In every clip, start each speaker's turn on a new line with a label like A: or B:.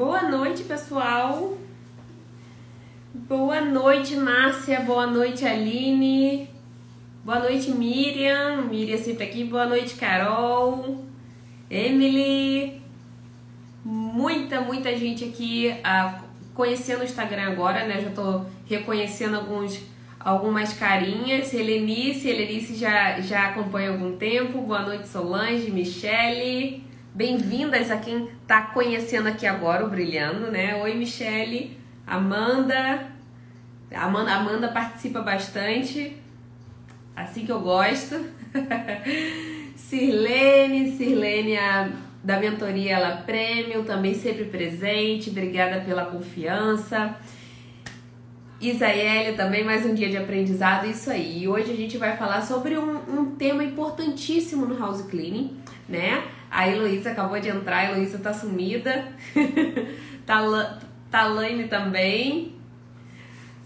A: Boa noite, pessoal. Boa noite, Márcia. Boa noite, Aline. Boa noite, Miriam. Miriam sempre aqui. Boa noite, Carol. Emily. Muita, muita gente aqui uh, conhecendo o Instagram agora, né? Já tô reconhecendo alguns, algumas carinhas. Helenice, Helenice já, já acompanha há algum tempo. Boa noite, Solange, Michele. Bem-vindas a quem está conhecendo aqui agora o Brilhando, né? Oi, Michele, Amanda. Amanda, Amanda participa bastante, assim que eu gosto. Sirlene, Sirlene a, da mentoria Ela Prêmio, também sempre presente. Obrigada pela confiança. Isael também, mais um dia de aprendizado, isso aí. E hoje a gente vai falar sobre um, um tema importantíssimo no house cleaning, né? A Heloísa acabou de entrar, a Heloísa tá sumida. Talaine também.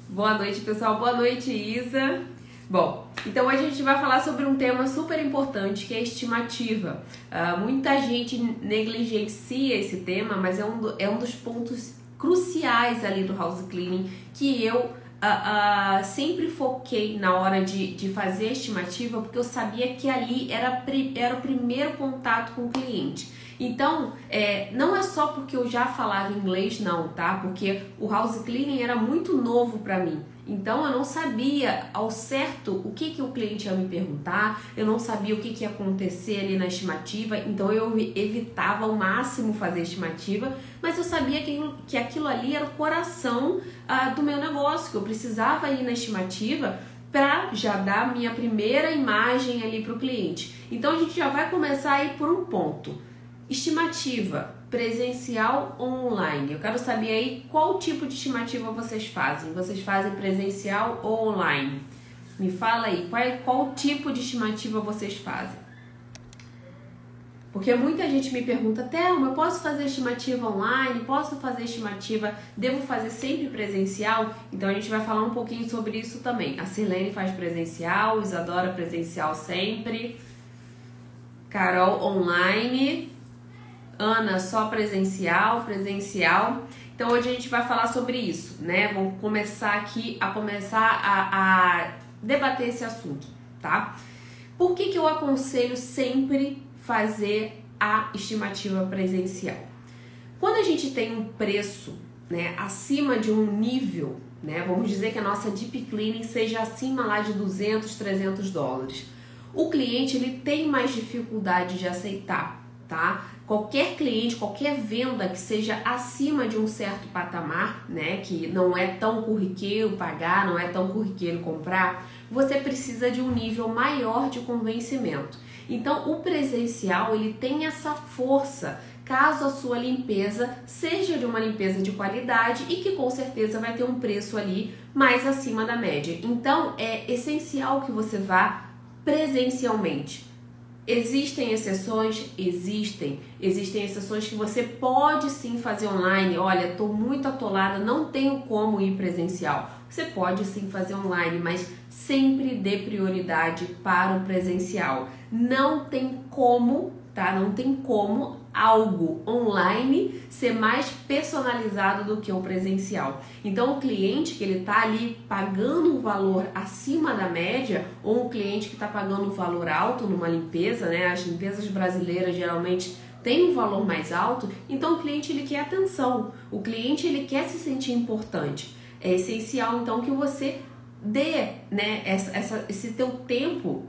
A: Boa noite, pessoal. Boa noite, Isa. Bom, então hoje a gente vai falar sobre um tema super importante que é a estimativa. Uh, muita gente negligencia esse tema, mas é um, do, é um dos pontos cruciais ali do house cleaning que eu uh, sempre foquei na hora de, de fazer a estimativa, porque eu sabia que ali era, era o primeiro contato com o cliente. Então, é, não é só porque eu já falava inglês, não, tá? Porque o house cleaning era muito novo para mim. Então eu não sabia ao certo o que, que o cliente ia me perguntar, eu não sabia o que, que ia acontecer ali na estimativa, então eu evitava ao máximo fazer estimativa, mas eu sabia que, que aquilo ali era o coração ah, do meu negócio, que eu precisava ir na estimativa para já dar minha primeira imagem ali para o cliente. Então a gente já vai começar aí por um ponto. Estimativa presencial ou online? Eu quero saber aí qual tipo de estimativa vocês fazem. Vocês fazem presencial ou online? Me fala aí, qual, qual tipo de estimativa vocês fazem? Porque muita gente me pergunta, Thelma, eu posso fazer estimativa online? Posso fazer estimativa? Devo fazer sempre presencial? Então a gente vai falar um pouquinho sobre isso também. A Silene faz presencial, Isadora presencial sempre, Carol online. Ana só presencial, presencial. Então hoje a gente vai falar sobre isso, né? Vamos começar aqui a começar a, a debater esse assunto, tá? Por que, que eu aconselho sempre fazer a estimativa presencial? Quando a gente tem um preço né, acima de um nível, né, vamos dizer que a nossa deep cleaning seja acima lá de 200, 300 dólares, o cliente ele tem mais dificuldade de aceitar, tá? Qualquer cliente, qualquer venda que seja acima de um certo patamar, né, que não é tão corriqueiro pagar, não é tão corriqueiro comprar, você precisa de um nível maior de convencimento. Então, o presencial ele tem essa força caso a sua limpeza seja de uma limpeza de qualidade e que com certeza vai ter um preço ali mais acima da média. Então, é essencial que você vá presencialmente. Existem exceções? Existem. Existem exceções que você pode sim fazer online. Olha, estou muito atolada, não tenho como ir presencial. Você pode sim fazer online, mas sempre dê prioridade para o presencial. Não tem como, tá? Não tem como algo online ser mais personalizado do que o presencial. Então, o cliente que ele está ali pagando um valor acima da média, ou um cliente que está pagando um valor alto numa limpeza, né? As limpezas brasileiras geralmente têm um valor mais alto, então o cliente ele quer atenção, o cliente ele quer se sentir importante. É essencial então que você dê né, essa, essa, esse teu tempo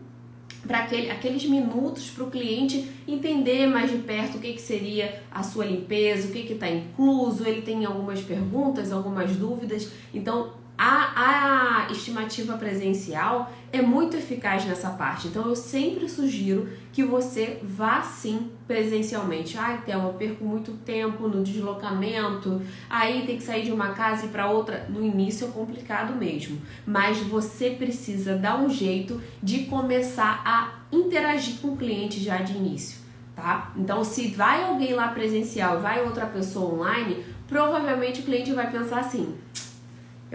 A: para aquele, aqueles minutos para o cliente entender mais de perto o que, que seria a sua limpeza, o que está incluso, ele tem algumas perguntas, algumas dúvidas. Então, a, a estimativa presencial é muito eficaz nessa parte. Então, eu sempre sugiro que você vá sim presencialmente. Ai, Thelma, perco muito tempo no deslocamento, aí tem que sair de uma casa e para outra. No início é complicado mesmo, mas você precisa dar um jeito de começar a interagir com o cliente já de início, tá? Então, se vai alguém lá presencial vai outra pessoa online, provavelmente o cliente vai pensar assim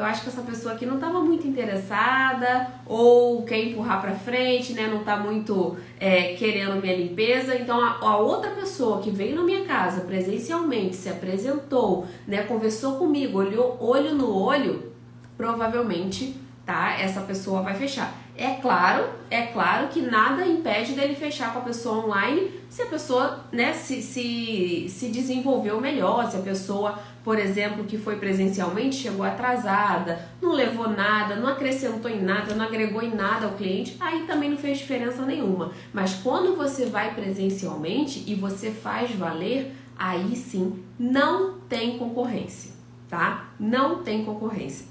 A: eu acho que essa pessoa aqui não estava muito interessada ou quer empurrar para frente, né? Não está muito é, querendo minha limpeza. Então a, a, outra pessoa que veio na minha casa presencialmente, se apresentou, né? Conversou comigo, olhou olho no olho, provavelmente, tá? Essa pessoa vai fechar. É claro, é claro que nada impede dele fechar com a pessoa online se a pessoa né, se, se, se desenvolveu melhor, se a pessoa, por exemplo, que foi presencialmente chegou atrasada, não levou nada, não acrescentou em nada, não agregou em nada ao cliente, aí também não fez diferença nenhuma. Mas quando você vai presencialmente e você faz valer, aí sim não tem concorrência, tá? Não tem concorrência.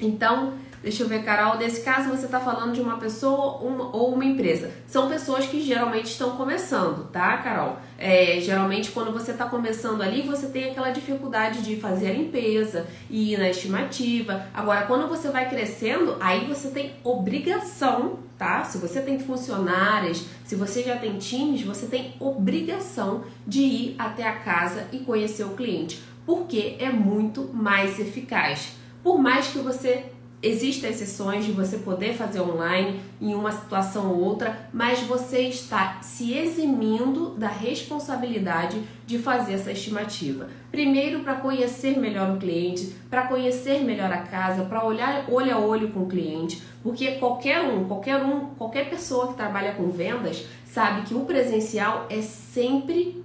A: Então, Deixa eu ver, Carol. Nesse caso, você está falando de uma pessoa uma, ou uma empresa. São pessoas que geralmente estão começando, tá, Carol? É, geralmente, quando você está começando ali, você tem aquela dificuldade de fazer a limpeza e ir na estimativa. Agora, quando você vai crescendo, aí você tem obrigação, tá? Se você tem funcionárias, se você já tem times, você tem obrigação de ir até a casa e conhecer o cliente, porque é muito mais eficaz. Por mais que você Existem exceções de você poder fazer online em uma situação ou outra, mas você está se eximindo da responsabilidade de fazer essa estimativa. Primeiro, para conhecer melhor o cliente, para conhecer melhor a casa, para olhar olho a olho com o cliente, porque qualquer um, qualquer um, qualquer pessoa que trabalha com vendas sabe que o presencial é sempre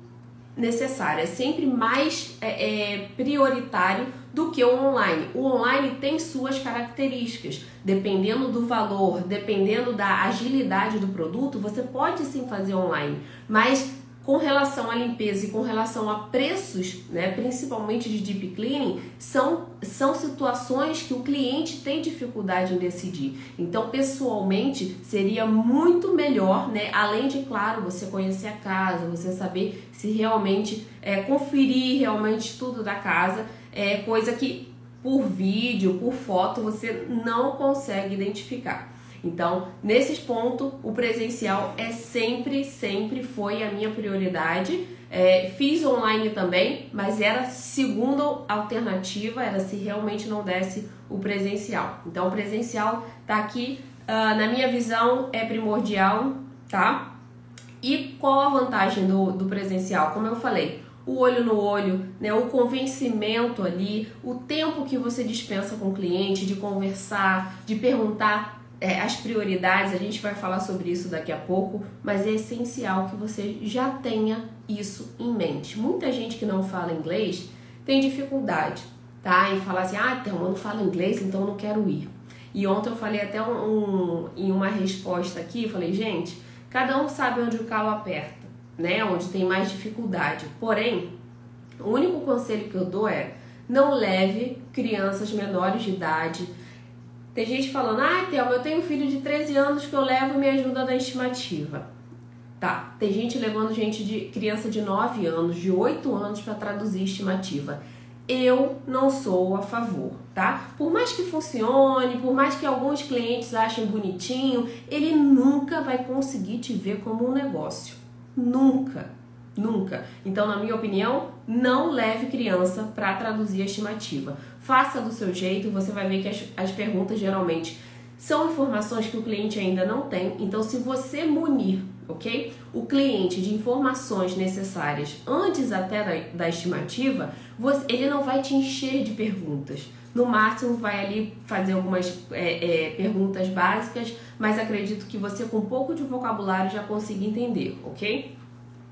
A: necessário, é sempre mais é, é, prioritário do que o online. O online tem suas características, dependendo do valor, dependendo da agilidade do produto, você pode sim fazer online, mas com relação à limpeza e com relação a preços, né, principalmente de deep cleaning, são, são situações que o cliente tem dificuldade em decidir. Então, pessoalmente, seria muito melhor, né, além de, claro, você conhecer a casa, você saber se realmente é, conferir realmente tudo da casa, é coisa que por vídeo, por foto, você não consegue identificar. Então, nesses pontos, o presencial é sempre, sempre foi a minha prioridade. É, fiz online também, mas era segunda alternativa, era se realmente não desse o presencial. Então, o presencial tá aqui, uh, na minha visão, é primordial, tá? E qual a vantagem do, do presencial? Como eu falei, o olho no olho, né, o convencimento ali, o tempo que você dispensa com o cliente de conversar, de perguntar é, as prioridades, a gente vai falar sobre isso daqui a pouco, mas é essencial que você já tenha isso em mente. Muita gente que não fala inglês tem dificuldade, tá? Em falar assim, ah, então eu não falo inglês, então eu não quero ir. E ontem eu falei até um, um, em uma resposta aqui, falei, gente, cada um sabe onde o calo aperta, né? Onde tem mais dificuldade. Porém, o único conselho que eu dou é não leve crianças menores de idade tem gente falando, ah, Thelma, eu tenho um filho de 13 anos que eu levo e me ajuda na estimativa. Tá, tem gente levando gente de criança de 9 anos, de 8 anos para traduzir estimativa. Eu não sou a favor, tá? Por mais que funcione, por mais que alguns clientes achem bonitinho, ele nunca vai conseguir te ver como um negócio. Nunca. Nunca. Então, na minha opinião, não leve criança para traduzir a estimativa. Faça do seu jeito, você vai ver que as, as perguntas geralmente são informações que o cliente ainda não tem. Então, se você munir, ok? O cliente de informações necessárias antes até da, da estimativa, você, ele não vai te encher de perguntas. No máximo, vai ali fazer algumas é, é, perguntas básicas, mas acredito que você, com um pouco de vocabulário, já consiga entender, ok?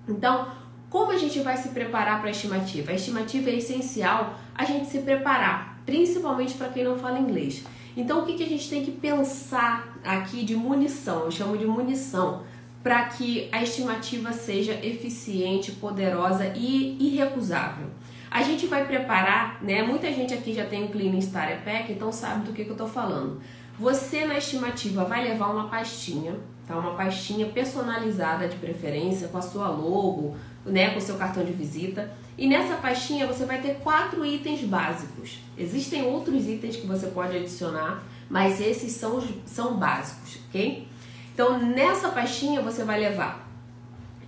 A: Então, como a gente vai se preparar para a estimativa? A estimativa é essencial a gente se preparar, principalmente para quem não fala inglês. Então, o que, que a gente tem que pensar aqui de munição? Eu chamo de munição para que a estimativa seja eficiente, poderosa e irrecusável. A gente vai preparar, né? Muita gente aqui já tem o Cleaning Starter Pack, então sabe do que, que eu estou falando. Você na estimativa vai levar uma pastinha tá? Uma pastinha personalizada de preferência com a sua logo, né, com o seu cartão de visita. E nessa pastinha você vai ter quatro itens básicos. Existem outros itens que você pode adicionar, mas esses são, são básicos, ok? Então nessa pastinha você vai levar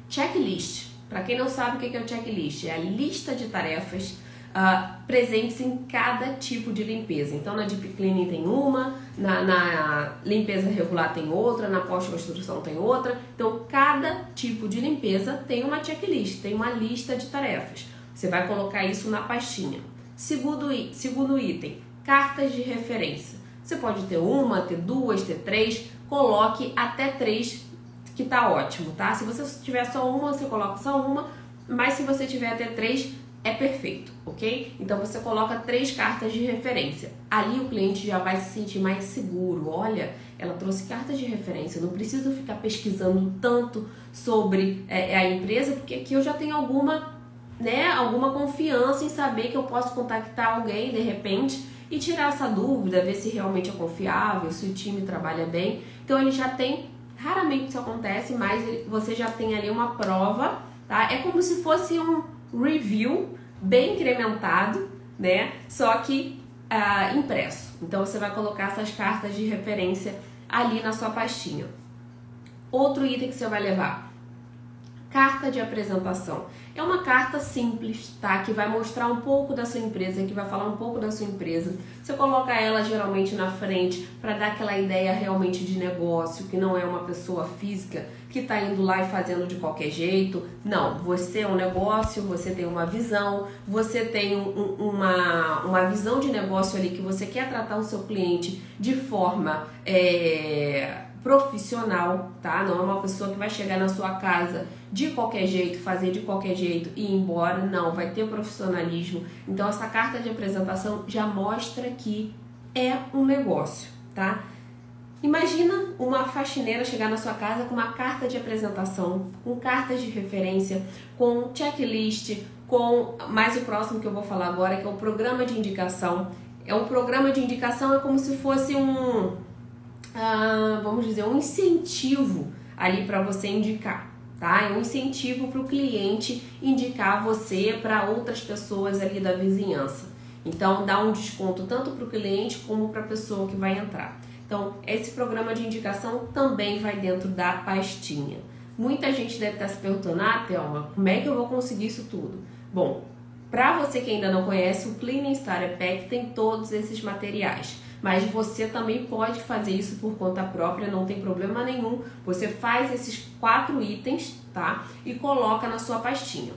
A: checklist. Para quem não sabe o que é o checklist, é a lista de tarefas uh, presentes em cada tipo de limpeza. Então, na Deep Cleaning tem uma, na, na limpeza regular tem outra, na pós-construção tem outra. Então, cada tipo de limpeza tem uma checklist, tem uma lista de tarefas. Você vai colocar isso na pastinha. Segundo, segundo item, cartas de referência. Você pode ter uma, ter duas, ter três, coloque até três, que tá ótimo, tá? Se você tiver só uma, você coloca só uma, mas se você tiver até três, é perfeito, ok? Então você coloca três cartas de referência. Ali o cliente já vai se sentir mais seguro. Olha, ela trouxe cartas de referência, não preciso ficar pesquisando tanto sobre é, a empresa, porque aqui eu já tenho alguma né, alguma confiança em saber que eu posso contactar alguém de repente e tirar essa dúvida, ver se realmente é confiável, se o time trabalha bem. Então ele já tem, raramente isso acontece, mas você já tem ali uma prova, tá? É como se fosse um review bem incrementado, né? Só que uh, impresso. Então você vai colocar essas cartas de referência ali na sua pastinha. Outro item que você vai levar: carta de apresentação. É uma carta simples, tá? Que vai mostrar um pouco da sua empresa, que vai falar um pouco da sua empresa. Você coloca ela geralmente na frente para dar aquela ideia realmente de negócio, que não é uma pessoa física que está indo lá e fazendo de qualquer jeito. Não, você é um negócio, você tem uma visão, você tem um, uma, uma visão de negócio ali que você quer tratar o seu cliente de forma. É profissional, tá? Não é uma pessoa que vai chegar na sua casa de qualquer jeito, fazer de qualquer jeito e ir embora. Não, vai ter profissionalismo. Então essa carta de apresentação já mostra que é um negócio, tá? Imagina uma faxineira chegar na sua casa com uma carta de apresentação, com cartas de referência, com checklist, com mais o próximo que eu vou falar agora, que é o programa de indicação. É um programa de indicação, é como se fosse um ah, vamos dizer, um incentivo ali para você indicar, tá? É um incentivo para o cliente indicar você para outras pessoas ali da vizinhança. Então, dá um desconto tanto para o cliente como para a pessoa que vai entrar. Então, esse programa de indicação também vai dentro da pastinha. Muita gente deve estar se perguntando, ah, Thelma, como é que eu vou conseguir isso tudo? Bom, para você que ainda não conhece, o Cleaning Starter Pack tem todos esses materiais mas você também pode fazer isso por conta própria, não tem problema nenhum. Você faz esses quatro itens, tá? E coloca na sua pastinha.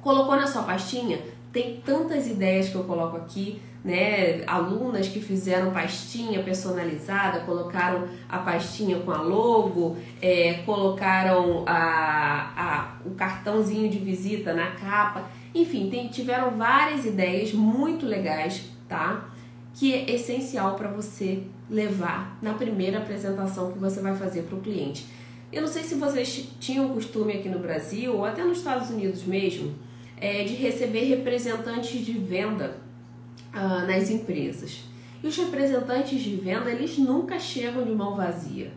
A: Colocou na sua pastinha, tem tantas ideias que eu coloco aqui, né? Alunas que fizeram pastinha personalizada, colocaram a pastinha com a logo, é, colocaram a, a, o cartãozinho de visita na capa. Enfim, tem, tiveram várias ideias muito legais, tá? Que é essencial para você levar na primeira apresentação que você vai fazer para o cliente. Eu não sei se vocês tinham costume aqui no Brasil ou até nos Estados Unidos mesmo é, de receber representantes de venda ah, nas empresas. E os representantes de venda eles nunca chegam de mão vazia.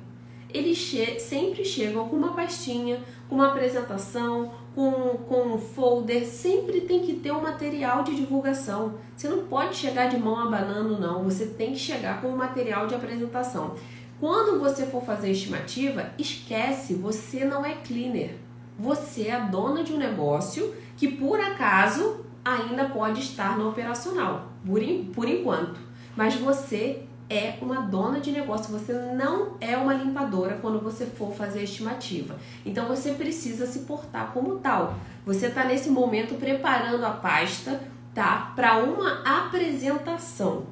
A: Eles che sempre chegam com uma pastinha, com uma apresentação, com, com folder, sempre tem que ter um material de divulgação. Você não pode chegar de mão abanando, não. Você tem que chegar com um material de apresentação. Quando você for fazer estimativa, esquece, você não é cleaner. Você é dona de um negócio que por acaso ainda pode estar no operacional, por, por enquanto. Mas você é uma dona de negócio, você não é uma limpadora quando você for fazer a estimativa. Então você precisa se portar como tal. Você está nesse momento preparando a pasta, tá? Para uma apresentação.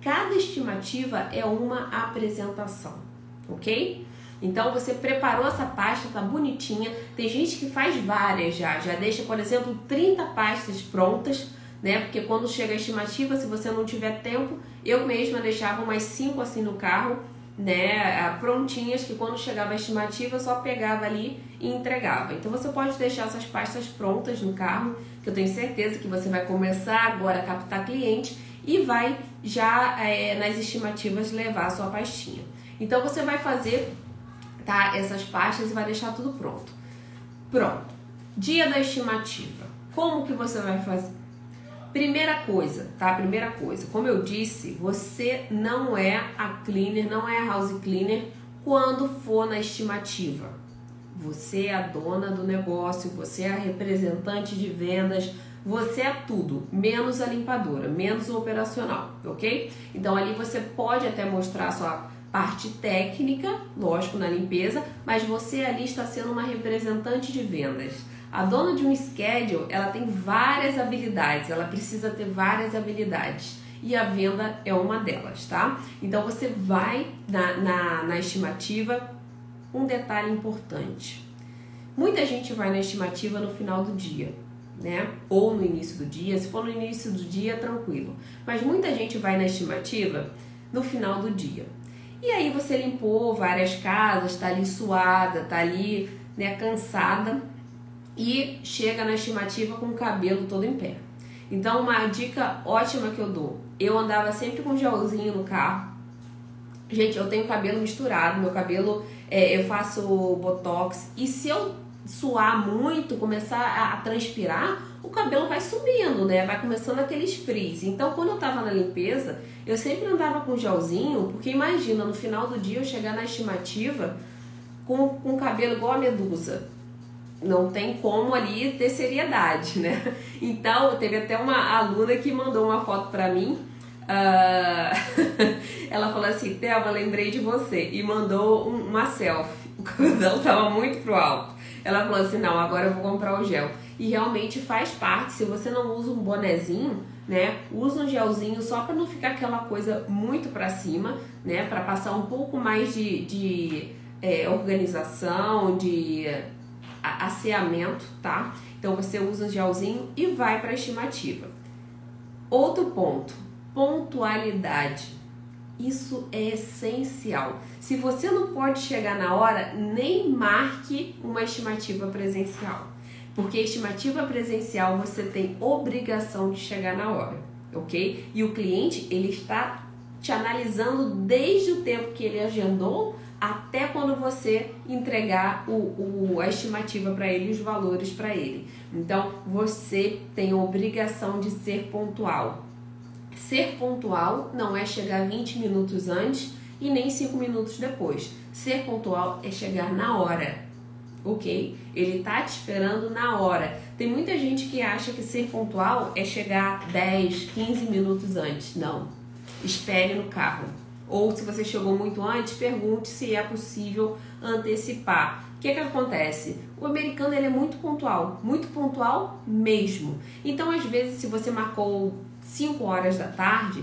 A: Cada estimativa é uma apresentação, ok? Então você preparou essa pasta, tá bonitinha. Tem gente que faz várias já, já deixa, por exemplo, 30 pastas prontas né? Porque quando chega a estimativa, se você não tiver tempo, eu mesma deixava umas cinco assim no carro, né? Prontinhas, que quando chegava a estimativa, eu só pegava ali e entregava. Então você pode deixar essas pastas prontas no carro, que eu tenho certeza que você vai começar agora a captar cliente e vai já é, nas estimativas levar a sua pastinha. Então você vai fazer tá, essas pastas e vai deixar tudo pronto. Pronto. Dia da estimativa. Como que você vai fazer? Primeira coisa, tá? Primeira coisa, como eu disse, você não é a cleaner, não é a house cleaner quando for na estimativa. Você é a dona do negócio, você é a representante de vendas, você é tudo, menos a limpadora, menos o operacional, ok? Então ali você pode até mostrar sua parte técnica, lógico, na limpeza, mas você ali está sendo uma representante de vendas. A dona de um schedule, ela tem várias habilidades, ela precisa ter várias habilidades e a venda é uma delas, tá? Então você vai na, na, na estimativa, um detalhe importante. Muita gente vai na estimativa no final do dia, né? Ou no início do dia, se for no início do dia, tranquilo. Mas muita gente vai na estimativa no final do dia. E aí você limpou várias casas, tá ali suada, tá ali, né, cansada e chega na estimativa com o cabelo todo em pé. Então, uma dica ótima que eu dou: eu andava sempre com gelzinho no carro. Gente, eu tenho cabelo misturado, meu cabelo é, eu faço botox e se eu suar muito, começar a, transpirar, o cabelo vai subindo, né? Vai começando aqueles frizz. Então, quando eu tava na limpeza, eu sempre andava com gelzinho, porque imagina, no final do dia eu chegar na estimativa com, com o cabelo igual a medusa não tem como ali ter seriedade, né? Então, teve até uma aluna que mandou uma foto para mim. Uh, ela falou assim: Thelma, lembrei de você. E mandou um, uma selfie. O cabelo dela tava muito pro alto. Ela falou assim: Não, agora eu vou comprar o gel. E realmente faz parte. Se você não usa um bonezinho, né? Usa um gelzinho só para não ficar aquela coisa muito para cima, né? Para passar um pouco mais de, de é, organização, de asseamento, tá? Então você usa gelzinho e vai para a estimativa. Outro ponto, pontualidade. Isso é essencial. Se você não pode chegar na hora, nem marque uma estimativa presencial. Porque estimativa presencial você tem obrigação de chegar na hora, ok? E o cliente ele está te analisando desde o tempo que ele agendou até quando você entregar o, o a estimativa para ele, os valores para ele. Então, você tem a obrigação de ser pontual. Ser pontual não é chegar 20 minutos antes e nem 5 minutos depois. Ser pontual é chegar na hora, ok? Ele tá te esperando na hora. Tem muita gente que acha que ser pontual é chegar 10, 15 minutos antes. Não. Espere no carro ou se você chegou muito antes, pergunte se é possível antecipar. O que, que acontece? O americano ele é muito pontual, muito pontual mesmo. Então, às vezes, se você marcou 5 horas da tarde,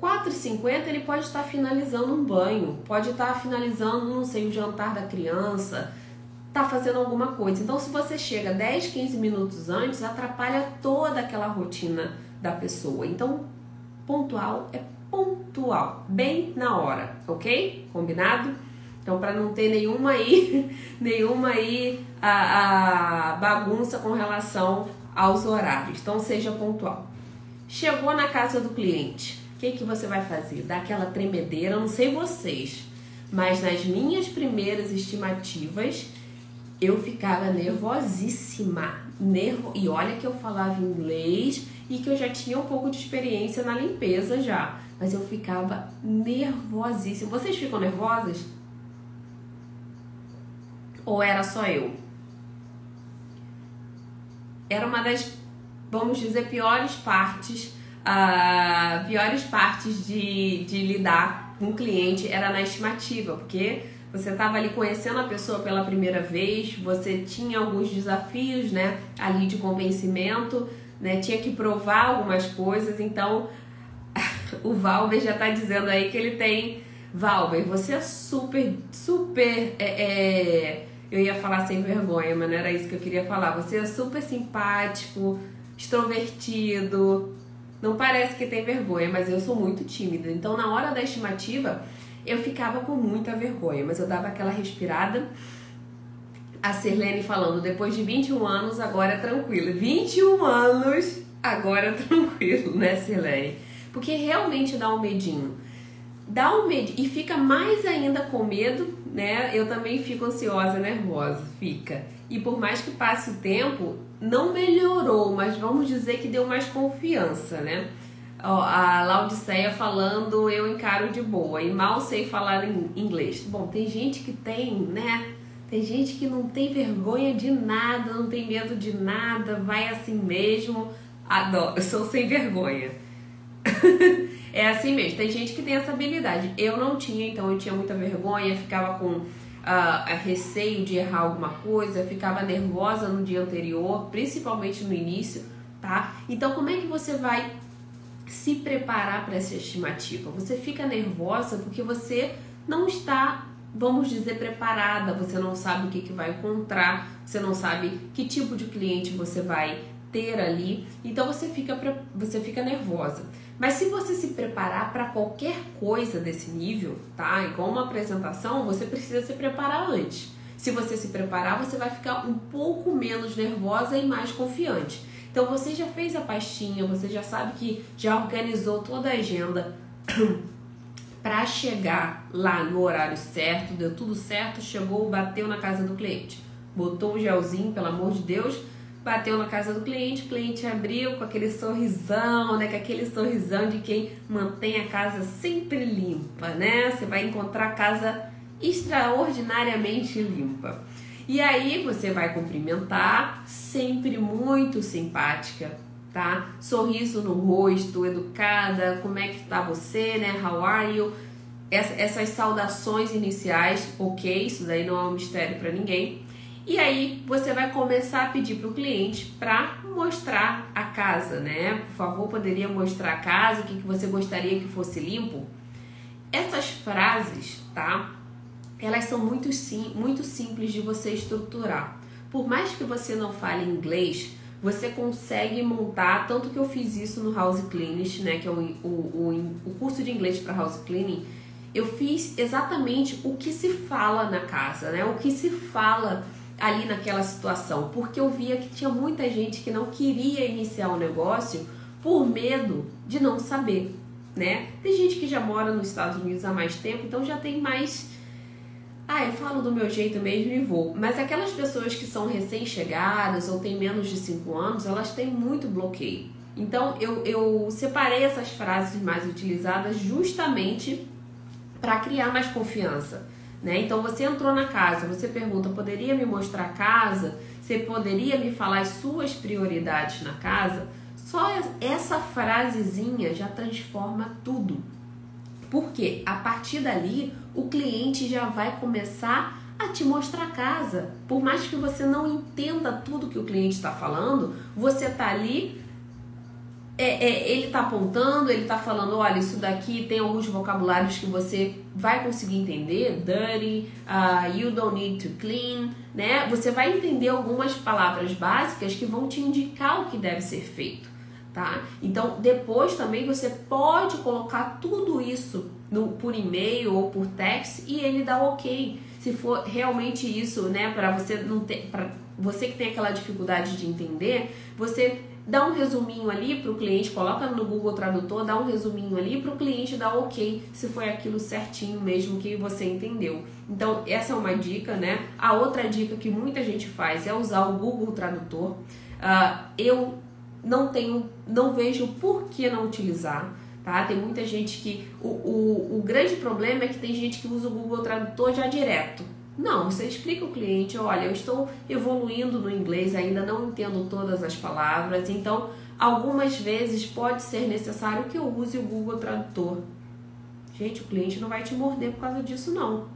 A: 4h50 ele pode estar finalizando um banho, pode estar finalizando, não sei, o jantar da criança, tá fazendo alguma coisa. Então, se você chega 10, 15 minutos antes, atrapalha toda aquela rotina da pessoa. Então, pontual é pontual, bem na hora, ok? Combinado? Então, para não ter nenhuma aí, nenhuma aí a, a bagunça com relação aos horários. Então, seja pontual. Chegou na casa do cliente, o que, que você vai fazer? Dá aquela tremedeira, não sei vocês, mas nas minhas primeiras estimativas, eu ficava nervosíssima. Nervo... E olha que eu falava inglês e que eu já tinha um pouco de experiência na limpeza já mas eu ficava nervosíssima. Vocês ficam nervosas? Ou era só eu? Era uma das, vamos dizer, piores partes, uh, piores partes de, de lidar com o cliente era na estimativa, porque você estava ali conhecendo a pessoa pela primeira vez, você tinha alguns desafios, né, ali de convencimento, né, tinha que provar algumas coisas, então o Valber já tá dizendo aí que ele tem. Valber, você é super, super. É, é... Eu ia falar sem vergonha, mas não era isso que eu queria falar. Você é super simpático, extrovertido. Não parece que tem vergonha, mas eu sou muito tímida. Então, na hora da estimativa, eu ficava com muita vergonha, mas eu dava aquela respirada. A Sirlene falando, depois de 21 anos, agora é tranquilo. 21 anos, agora é tranquilo, né, Sirlene? Porque realmente dá um medinho. Dá um medo e fica mais ainda com medo, né? Eu também fico ansiosa, nervosa, fica. E por mais que passe o tempo, não melhorou, mas vamos dizer que deu mais confiança, né? Ó, a Laudiceia falando, eu encaro de boa e mal sei falar em inglês. Bom, tem gente que tem, né? Tem gente que não tem vergonha de nada, não tem medo de nada, vai assim mesmo. Adoro, eu sou sem vergonha. É assim mesmo. Tem gente que tem essa habilidade. Eu não tinha, então eu tinha muita vergonha, ficava com uh, receio de errar alguma coisa, ficava nervosa no dia anterior, principalmente no início, tá? Então, como é que você vai se preparar para essa estimativa? Você fica nervosa porque você não está, vamos dizer, preparada, você não sabe o que, que vai encontrar, você não sabe que tipo de cliente você vai ter ali, então você fica, você fica nervosa. Mas se você se preparar para qualquer coisa desse nível, tá? Igual uma apresentação, você precisa se preparar antes. Se você se preparar, você vai ficar um pouco menos nervosa e mais confiante. Então você já fez a pastinha, você já sabe que já organizou toda a agenda para chegar lá no horário certo, deu tudo certo, chegou, bateu na casa do cliente, botou o gelzinho, pelo amor de Deus, bateu na casa do cliente, o cliente abriu com aquele sorrisão, né? Com aquele sorrisão de quem mantém a casa sempre limpa, né? Você vai encontrar a casa extraordinariamente limpa. E aí você vai cumprimentar, sempre muito simpática, tá? Sorriso no rosto, educada, como é que tá você, né? How are you? essas saudações iniciais, ok, isso daí não é um mistério para ninguém. E aí você vai começar a pedir para o cliente para mostrar a casa, né? Por favor, poderia mostrar a casa, o que, que você gostaria que fosse limpo? Essas frases, tá? Elas são muito, sim, muito simples de você estruturar. Por mais que você não fale inglês, você consegue montar, tanto que eu fiz isso no House Cleaning, né? Que é o, o, o, o curso de inglês para House Cleaning. Eu fiz exatamente o que se fala na casa, né? O que se fala ali naquela situação, porque eu via que tinha muita gente que não queria iniciar o um negócio por medo de não saber, né? Tem gente que já mora nos Estados Unidos há mais tempo, então já tem mais ah, eu falo do meu jeito mesmo e vou. Mas aquelas pessoas que são recém-chegadas ou têm menos de 5 anos, elas têm muito bloqueio. Então eu, eu separei essas frases mais utilizadas justamente para criar mais confiança. Né? Então você entrou na casa, você pergunta: poderia me mostrar a casa? Você poderia me falar as suas prioridades na casa? Só essa frasezinha já transforma tudo. Porque a partir dali o cliente já vai começar a te mostrar a casa. Por mais que você não entenda tudo que o cliente está falando, você está ali é, é, ele está apontando, ele está falando, olha, isso daqui tem alguns vocabulários que você vai conseguir entender, dirty, uh, you don't need to clean, né? Você vai entender algumas palavras básicas que vão te indicar o que deve ser feito, tá? Então, depois também você pode colocar tudo isso no, por e-mail ou por text e ele dá ok. Se for realmente isso, né, para você não ter, para você que tem aquela dificuldade de entender, você dá um resuminho ali para o cliente, coloca no Google Tradutor, dá um resuminho ali para o cliente dar ok se foi aquilo certinho mesmo que você entendeu. Então, essa é uma dica, né? A outra dica que muita gente faz é usar o Google Tradutor. Uh, eu não tenho, não vejo por que não utilizar. Tá? Tem muita gente que. O, o, o grande problema é que tem gente que usa o Google Tradutor já direto. Não, você explica ao cliente, olha, eu estou evoluindo no inglês, ainda não entendo todas as palavras, então algumas vezes pode ser necessário que eu use o Google Tradutor. Gente, o cliente não vai te morder por causa disso não.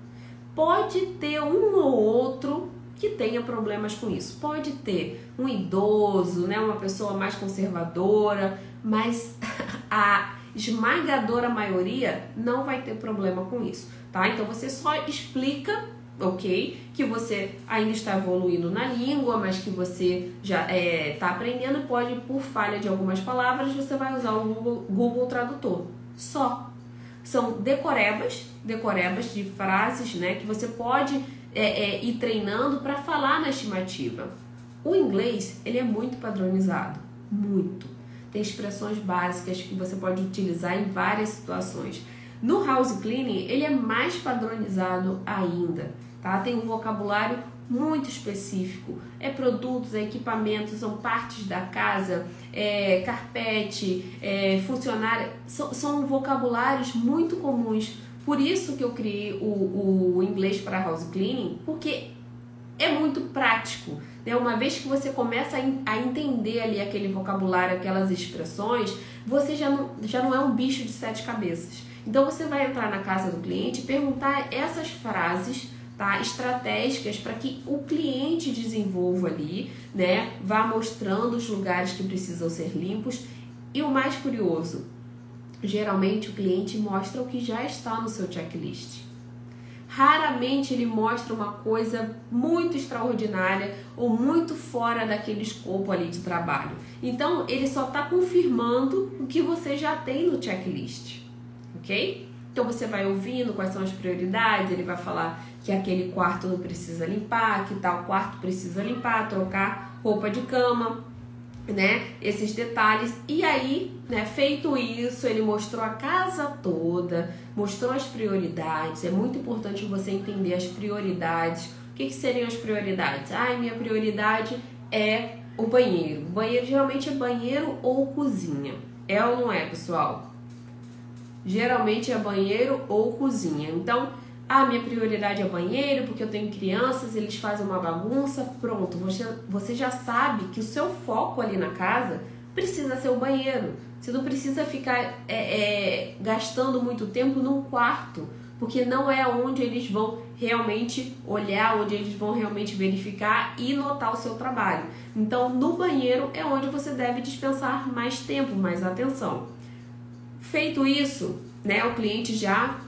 A: Pode ter um ou outro que tenha problemas com isso. Pode ter um idoso, né, uma pessoa mais conservadora, mas a esmagadora maioria não vai ter problema com isso, tá? Então você só explica ok? Que você ainda está evoluindo na língua, mas que você já está é, tá aprendendo, pode, por falha de algumas palavras, você vai usar o Google, Google Tradutor. Só. São decorebas, decorebas de frases, né? Que você pode é, é, ir treinando para falar na estimativa. O inglês, ele é muito padronizado. Muito. Tem expressões básicas que você pode utilizar em várias situações. No house cleaning, ele é mais padronizado ainda tá? Tem um vocabulário muito específico. É produtos, é equipamentos, são partes da casa, é carpete, é funcionário, são, são vocabulários muito comuns. Por isso que eu criei o, o inglês para house cleaning, porque é muito prático. Né? Uma vez que você começa a, entender ali aquele vocabulário, aquelas expressões, você já não, já não é um bicho de sete cabeças. Então você vai entrar na casa do cliente e perguntar essas frases tá? estratégicas para que o cliente desenvolva ali, né? Vá mostrando os lugares que precisam ser limpos. E o mais curioso, geralmente o cliente mostra o que já está no seu checklist. Raramente ele mostra uma coisa muito extraordinária ou muito fora daquele escopo ali de trabalho. Então ele só está confirmando o que você já tem no checklist, ok? Então você vai ouvindo quais são as prioridades, ele vai falar que aquele quarto não precisa limpar, que tal quarto precisa limpar, trocar roupa de cama, né? Esses detalhes. E aí, né, feito isso, ele mostrou a casa toda, mostrou as prioridades. É muito importante você entender as prioridades. O que, que seriam as prioridades? Ah, minha prioridade é o banheiro. O banheiro geralmente é banheiro ou cozinha. É ou não é, pessoal? Geralmente é banheiro ou cozinha. Então, a minha prioridade é banheiro, porque eu tenho crianças, eles fazem uma bagunça, pronto, você, você já sabe que o seu foco ali na casa precisa ser o banheiro. Você não precisa ficar é, é, gastando muito tempo num quarto, porque não é onde eles vão realmente olhar, onde eles vão realmente verificar e notar o seu trabalho. Então, no banheiro é onde você deve dispensar mais tempo, mais atenção. Feito isso, né, o cliente já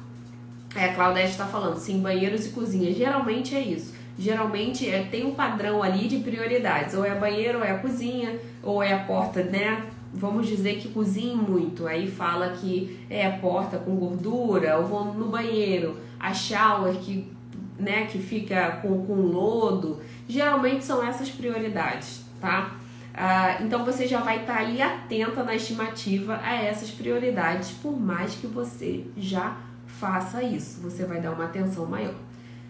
A: é, a Claudete está falando, sim, banheiros e cozinha. Geralmente é isso. Geralmente é, tem um padrão ali de prioridades. Ou é banheiro, ou é a cozinha, ou é a porta, né? Vamos dizer que cozinhe muito. Aí fala que é a porta com gordura, ou vou no banheiro, a shower que, né, que fica com, com lodo. Geralmente são essas prioridades, tá? Ah, então você já vai estar tá ali atenta na estimativa a essas prioridades, por mais que você já faça isso, você vai dar uma atenção maior.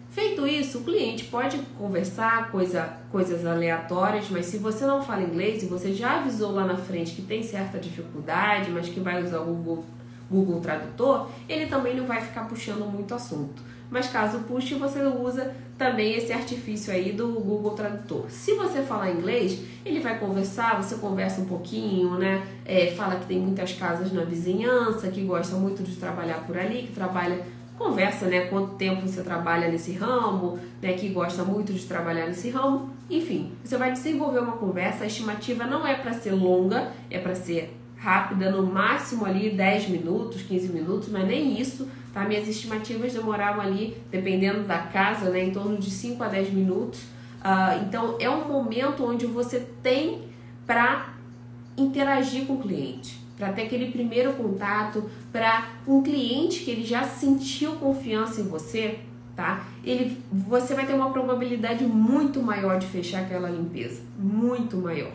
A: Feito isso, o cliente pode conversar coisa, coisas aleatórias, mas se você não fala inglês e você já avisou lá na frente que tem certa dificuldade, mas que vai usar o Google, Google Tradutor, ele também não vai ficar puxando muito assunto mas caso puxe, você usa também esse artifício aí do Google Tradutor. Se você falar inglês, ele vai conversar, você conversa um pouquinho, né? É, fala que tem muitas casas na vizinhança, que gosta muito de trabalhar por ali, que trabalha conversa, né, quanto tempo você trabalha nesse ramo, né, que gosta muito de trabalhar nesse ramo. Enfim, você vai desenvolver uma conversa. A estimativa não é para ser longa, é para ser rápida, no máximo ali 10 minutos, 15 minutos, mas nem isso Tá? Minhas estimativas demoravam ali, dependendo da casa, né, em torno de 5 a 10 minutos. Uh, então é um momento onde você tem para interagir com o cliente, para ter aquele primeiro contato, para um cliente que ele já sentiu confiança em você, tá? Ele, você vai ter uma probabilidade muito maior de fechar aquela limpeza, muito maior.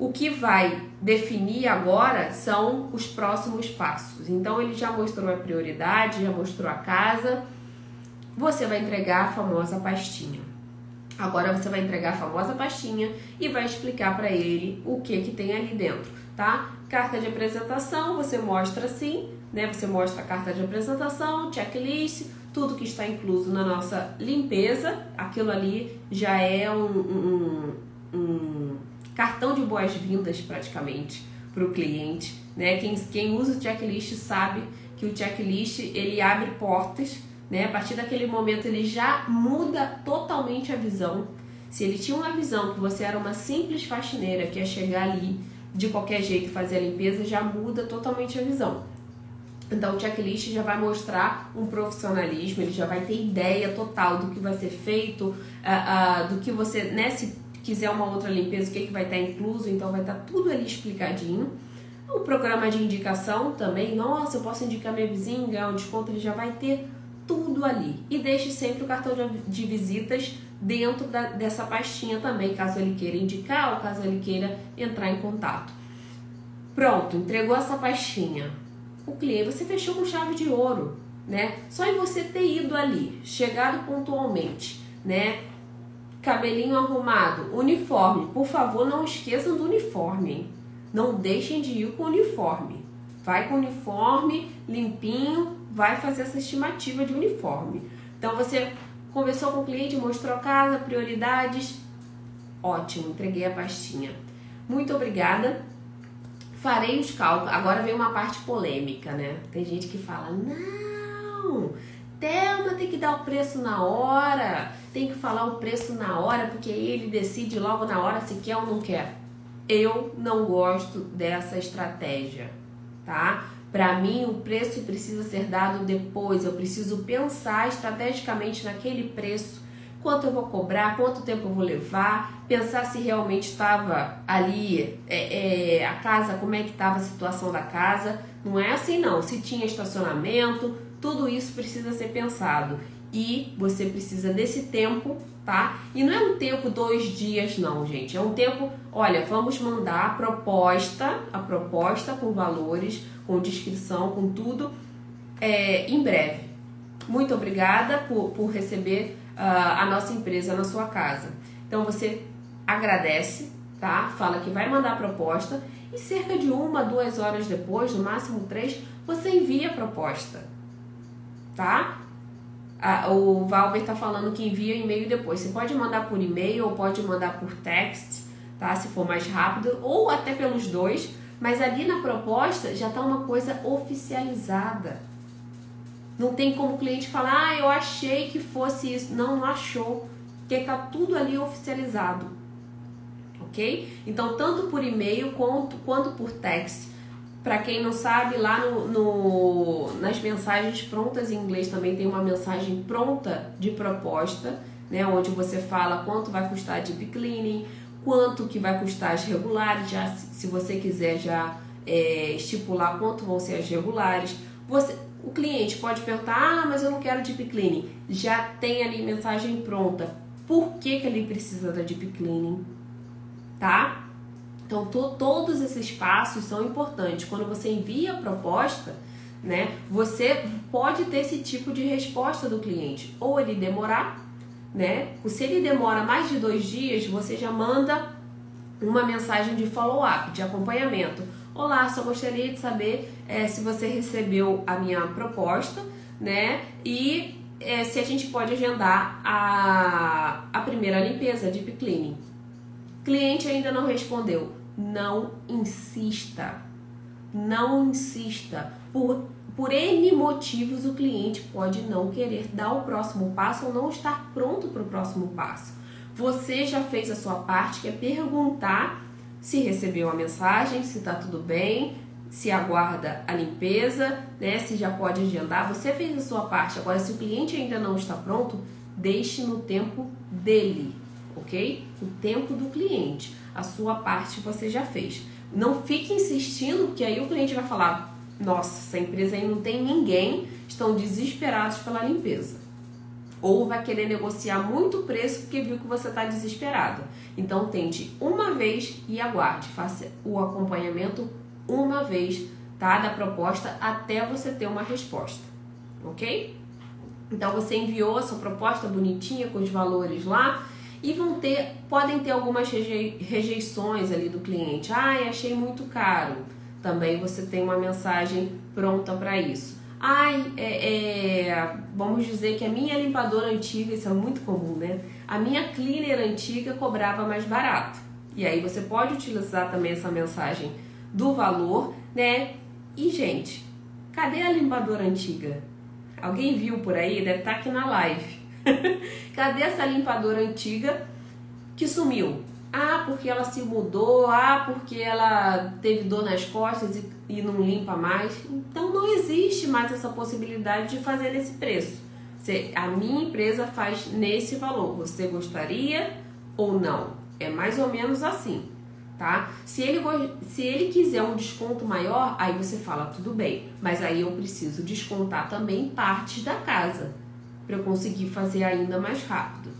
A: O que vai definir agora são os próximos passos. Então ele já mostrou a prioridade, já mostrou a casa. Você vai entregar a famosa pastinha. Agora você vai entregar a famosa pastinha e vai explicar para ele o que que tem ali dentro, tá? Carta de apresentação, você mostra assim, né? Você mostra a carta de apresentação, checklist, tudo que está incluso na nossa limpeza. Aquilo ali já é um, um, um cartão de boas-vindas praticamente para o cliente. Né? Quem, quem usa o checklist sabe que o checklist ele abre portas, né? A partir daquele momento ele já muda totalmente a visão. Se ele tinha uma visão que você era uma simples faxineira que ia chegar ali de qualquer jeito fazer a limpeza, já muda totalmente a visão. Então o checklist já vai mostrar um profissionalismo, ele já vai ter ideia total do que vai ser feito, uh, uh, do que você, né, se quiser uma outra limpeza, o que, que vai estar incluso, então vai estar tudo ali explicadinho. O programa de indicação também, nossa, eu posso indicar minha vizinha, ganhar um desconto, ele já vai ter tudo ali. E deixe sempre o cartão de visitas dentro da, dessa pastinha também, caso ele queira indicar ou caso ele queira entrar em contato. Pronto, entregou essa pastinha. O cliente, você fechou com chave de ouro, né? Só em você ter ido ali, chegado pontualmente, né? Cabelinho arrumado, uniforme. Por favor, não esqueçam do uniforme. Não deixem de ir com uniforme. Vai com uniforme limpinho, vai fazer essa estimativa de uniforme. Então você conversou com o cliente, mostrou a casa, prioridades. Ótimo, entreguei a pastinha. Muito obrigada. Farei os cálculos. Agora vem uma parte polêmica, né? Tem gente que fala: não, Thelma tem que dar o preço na hora, tem que falar o preço na hora, porque ele decide logo na hora se quer ou não quer. Eu não gosto dessa estratégia, tá? Para mim, o preço precisa ser dado depois. Eu preciso pensar estrategicamente naquele preço, quanto eu vou cobrar, quanto tempo eu vou levar, pensar se realmente estava ali é, é, a casa, como é que estava a situação da casa. Não é assim não. Se tinha estacionamento, tudo isso precisa ser pensado e você precisa desse tempo, tá? E não é um tempo dois dias, não, gente. É um tempo, olha, vamos mandar a proposta, a proposta com valores, com descrição, com tudo, é, em breve. Muito obrigada por, por receber uh, a nossa empresa na sua casa. Então você agradece, tá? Fala que vai mandar a proposta e cerca de uma, duas horas depois, no máximo três, você envia a proposta, tá? a, o Valber está falando que envia e-mail depois. Você pode mandar por e-mail ou pode mandar por text, tá? Se for mais rápido, ou até pelos dois. Mas ali na proposta já está uma coisa oficializada. Não tem como o cliente falar, ah, eu achei que fosse isso. Não, não achou. Porque está tudo ali oficializado. Ok? Então, tanto por e-mail quanto, quanto por text para quem não sabe, lá no, no, nas mensagens prontas em inglês também tem uma mensagem pronta de proposta, né, onde você fala quanto vai custar a deep cleaning, quanto que vai custar as regulares, já se você quiser já é, estipular quanto vão ser as regulares. Você, o cliente pode perguntar, ah, mas eu não quero deep cleaning. Já tem ali mensagem pronta. Por que, que ele precisa da deep cleaning? Tá? Então, to, todos esses passos são importantes. Quando você envia a proposta, né, você pode ter esse tipo de resposta do cliente. Ou ele demorar, né? Se ele demora mais de dois dias, você já manda uma mensagem de follow-up, de acompanhamento. Olá, só gostaria de saber é, se você recebeu a minha proposta, né? E é, se a gente pode agendar a, a primeira limpeza, deep cleaning. Cliente ainda não respondeu não insista. Não insista. Por, por N motivos, o cliente pode não querer dar o próximo passo ou não estar pronto para o próximo passo. Você já fez a sua parte, que é perguntar se recebeu a mensagem, se está tudo bem, se aguarda a limpeza, né? Se já pode agendar. Você fez a sua parte. Agora, se o cliente ainda não está pronto, deixe no tempo dele, ok? O tempo do cliente a sua parte você já fez. Não fique insistindo, porque aí o cliente vai falar: nossa, essa empresa aí não tem ninguém, estão desesperados pela limpeza. Ou vai querer negociar muito preço porque viu que você está desesperado. Então tente uma vez e aguarde, faça o acompanhamento uma vez, tá? Da proposta até você ter uma resposta, ok? Então você enviou a sua proposta bonitinha com os valores lá e vão ter, podem ter algumas rejeições ali do cliente. Ai, achei muito caro. Também você tem uma mensagem pronta para isso. Ai, é, é, vamos dizer que a minha limpadora antiga, isso é muito comum, né? A minha cleaner antiga cobrava mais barato. E aí você pode utilizar também essa mensagem do valor, né? E gente, cadê a limpadora antiga? Alguém viu por aí? Deve estar tá aqui na live. Cadê essa limpadora antiga que sumiu? Ah, porque ela se mudou, ah, porque ela teve dor nas costas e, e não limpa mais. Então não existe mais essa possibilidade de fazer nesse preço. Você, a minha empresa faz nesse valor. Você gostaria ou não? É mais ou menos assim, tá? Se ele, se ele quiser um desconto maior, aí você fala, tudo bem, mas aí eu preciso descontar também partes da casa para eu conseguir fazer ainda mais rápido.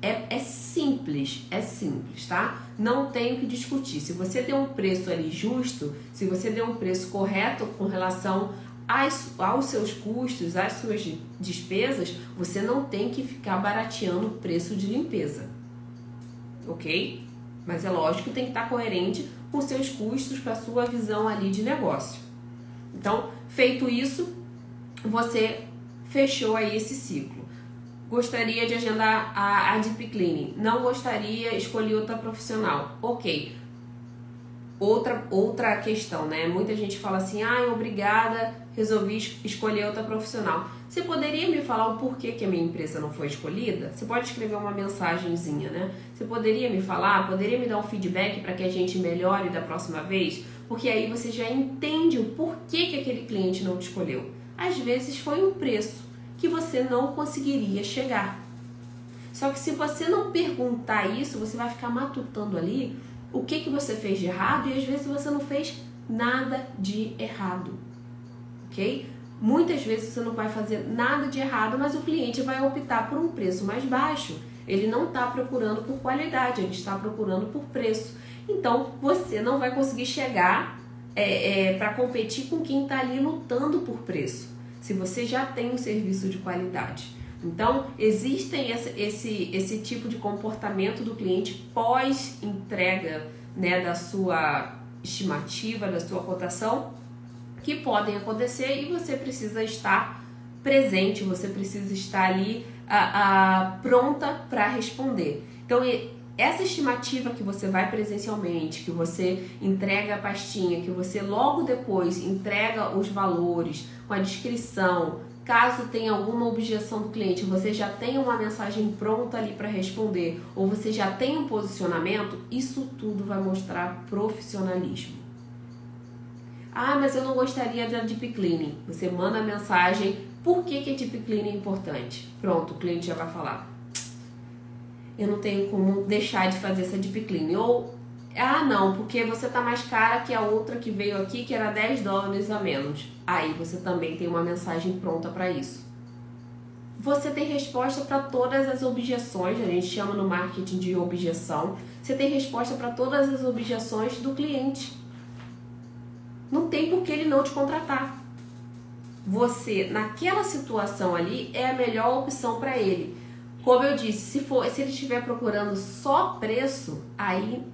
A: É, é, simples, é simples, tá? Não tenho que discutir. Se você deu um preço ali justo, se você deu um preço correto com relação às, aos seus custos, às suas despesas, você não tem que ficar barateando o preço de limpeza, ok? Mas é lógico que tem que estar coerente com seus custos, com a sua visão ali de negócio. Então, feito isso, você fechou aí esse ciclo. gostaria de agendar a, a Deep Cleaning. Não gostaria, escolhi outra profissional. Ok. Outra, outra questão, né? Muita gente fala assim, ah, obrigada, resolvi escolher outra profissional. Você poderia me falar o porquê que a minha empresa não foi escolhida? Você pode escrever uma mensagenzinha, né? Você poderia me falar, poderia me dar um feedback para que a gente melhore da próxima vez? Porque aí você já entende o porquê que aquele cliente não te escolheu. Às vezes foi um preço que você não conseguiria chegar. Só que se você não perguntar isso, você vai ficar matutando ali o que, que você fez de errado e às vezes você não fez nada de errado. Ok? Muitas vezes você não vai fazer nada de errado, mas o cliente vai optar por um preço mais baixo. Ele não está procurando por qualidade, ele está procurando por preço. Então você não vai conseguir chegar é, é, para competir com quem está ali lutando por preço se você já tem um serviço de qualidade. Então, existem esse, esse, esse tipo de comportamento do cliente pós-entrega né, da sua estimativa, da sua cotação, que podem acontecer e você precisa estar presente, você precisa estar ali a, a pronta para responder. Então, essa estimativa que você vai presencialmente, que você entrega a pastinha, que você logo depois entrega os valores com a descrição, caso tenha alguma objeção do cliente, você já tem uma mensagem pronta ali para responder, ou você já tem um posicionamento, isso tudo vai mostrar profissionalismo. Ah, mas eu não gostaria da deep cleaning. Você manda a mensagem, por que, que a deep cleaning é importante? Pronto, o cliente já vai falar eu não tenho como deixar de fazer essa deep clean. Ou, ah, não, porque você tá mais cara que a outra que veio aqui, que era 10 dólares a menos. Aí você também tem uma mensagem pronta para isso. Você tem resposta para todas as objeções, a gente chama no marketing de objeção. Você tem resposta para todas as objeções do cliente. Não tem por que ele não te contratar. Você, naquela situação ali, é a melhor opção para ele. Como eu disse, se, for, se ele estiver procurando só preço, aí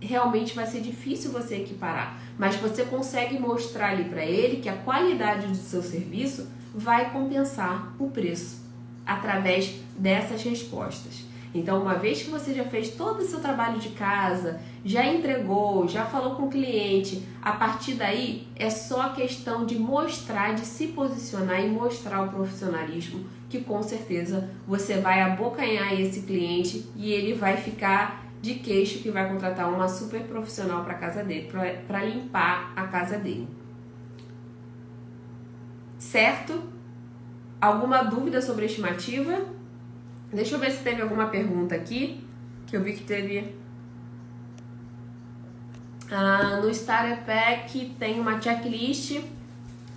A: realmente vai ser difícil você equiparar. Mas você consegue mostrar ali para ele que a qualidade do seu serviço vai compensar o preço através dessas respostas. Então, uma vez que você já fez todo o seu trabalho de casa, já entregou, já falou com o cliente, a partir daí é só questão de mostrar, de se posicionar e mostrar o profissionalismo, que com certeza você vai abocanhar esse cliente e ele vai ficar de queixo que vai contratar uma super profissional para casa dele, para limpar a casa dele. Certo? Alguma dúvida sobre a estimativa? Deixa eu ver se teve alguma pergunta aqui, que eu vi que teve. Ah, no Starter Pack tem uma checklist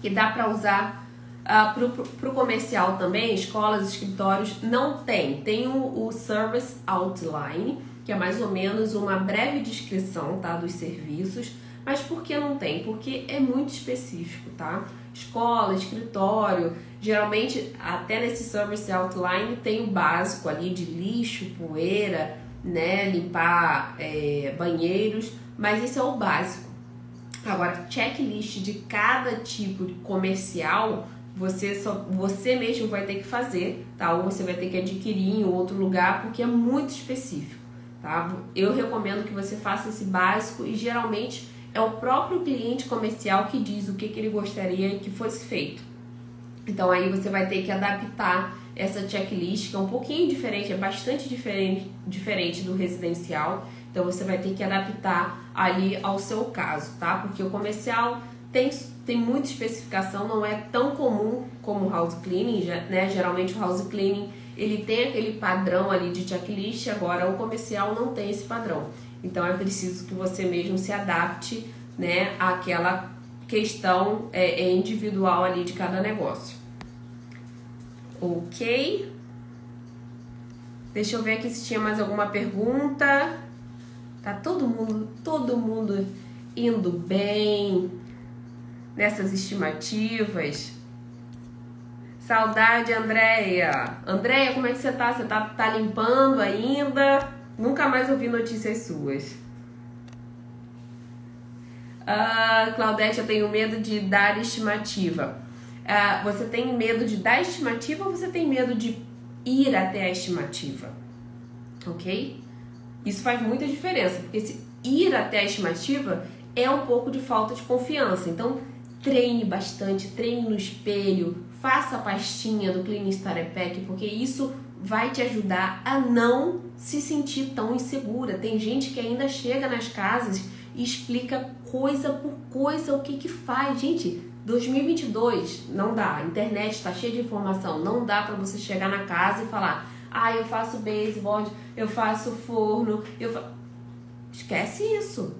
A: que dá para usar ah, para o comercial também, escolas, escritórios. Não tem, tem o, o Service Outline, que é mais ou menos uma breve descrição tá, dos serviços. Mas por que não tem? Porque é muito específico, tá? Escola, escritório, Geralmente, até nesse service outline tem o básico ali de lixo, poeira, né? Limpar é, banheiros, mas isso é o básico. Agora, checklist de cada tipo de comercial, você só você mesmo vai ter que fazer, tá? Ou você vai ter que adquirir em outro lugar porque é muito específico, tá? Eu recomendo que você faça esse básico e geralmente é o próprio cliente comercial que diz o que, que ele gostaria que fosse feito. Então aí você vai ter que adaptar essa checklist, que é um pouquinho diferente, é bastante diferente, diferente do residencial. Então você vai ter que adaptar ali ao seu caso, tá? Porque o comercial tem, tem muita especificação, não é tão comum como o house cleaning, né? Geralmente o house cleaning ele tem aquele padrão ali de checklist, agora o comercial não tem esse padrão. Então é preciso que você mesmo se adapte, né, àquela questão é, é individual ali de cada negócio. Ok? Deixa eu ver aqui se tinha mais alguma pergunta. Tá todo mundo, todo mundo indo bem nessas estimativas. Saudade, Andréia. Andréia, como é que você tá? Você tá, tá limpando ainda? Nunca mais ouvi notícias suas. Uh, Claudete, eu tenho medo de dar estimativa. Uh, você tem medo de dar estimativa ou você tem medo de ir até a estimativa, ok? Isso faz muita diferença, porque se ir até a estimativa é um pouco de falta de confiança. Então, treine bastante, treine no espelho, faça a pastinha do Clean Starter Pack, porque isso vai te ajudar a não se sentir tão insegura. Tem gente que ainda chega nas casas e explica coisa por coisa o que que faz. Gente, 2022 não dá. A internet está cheia de informação. Não dá para você chegar na casa e falar: "Ah, eu faço baseboard, eu faço forno, eu fa... Esquece isso.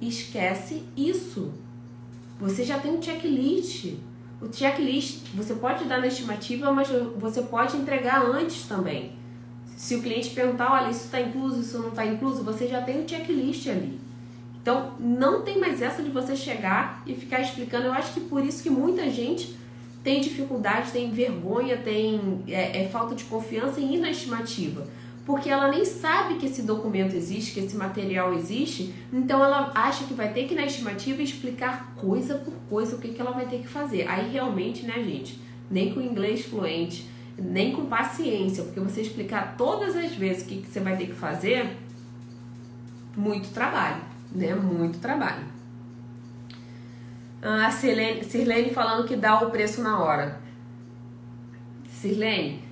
A: Esquece isso. Você já tem um checklist. O checklist você pode dar na estimativa, mas você pode entregar antes também. Se o cliente perguntar, olha, isso está incluso, isso não está incluso, você já tem o um checklist ali. Então, não tem mais essa de você chegar e ficar explicando. Eu acho que por isso que muita gente tem dificuldade, tem vergonha, tem é, é falta de confiança em ir na estimativa porque ela nem sabe que esse documento existe, que esse material existe, então ela acha que vai ter que na estimativa explicar coisa por coisa o que, que ela vai ter que fazer. Aí realmente, né, gente, nem com inglês fluente, nem com paciência, porque você explicar todas as vezes o que, que você vai ter que fazer, muito trabalho, né? Muito trabalho. Ah, a Sirlene, Sirlene falando que dá o preço na hora. Sirlene,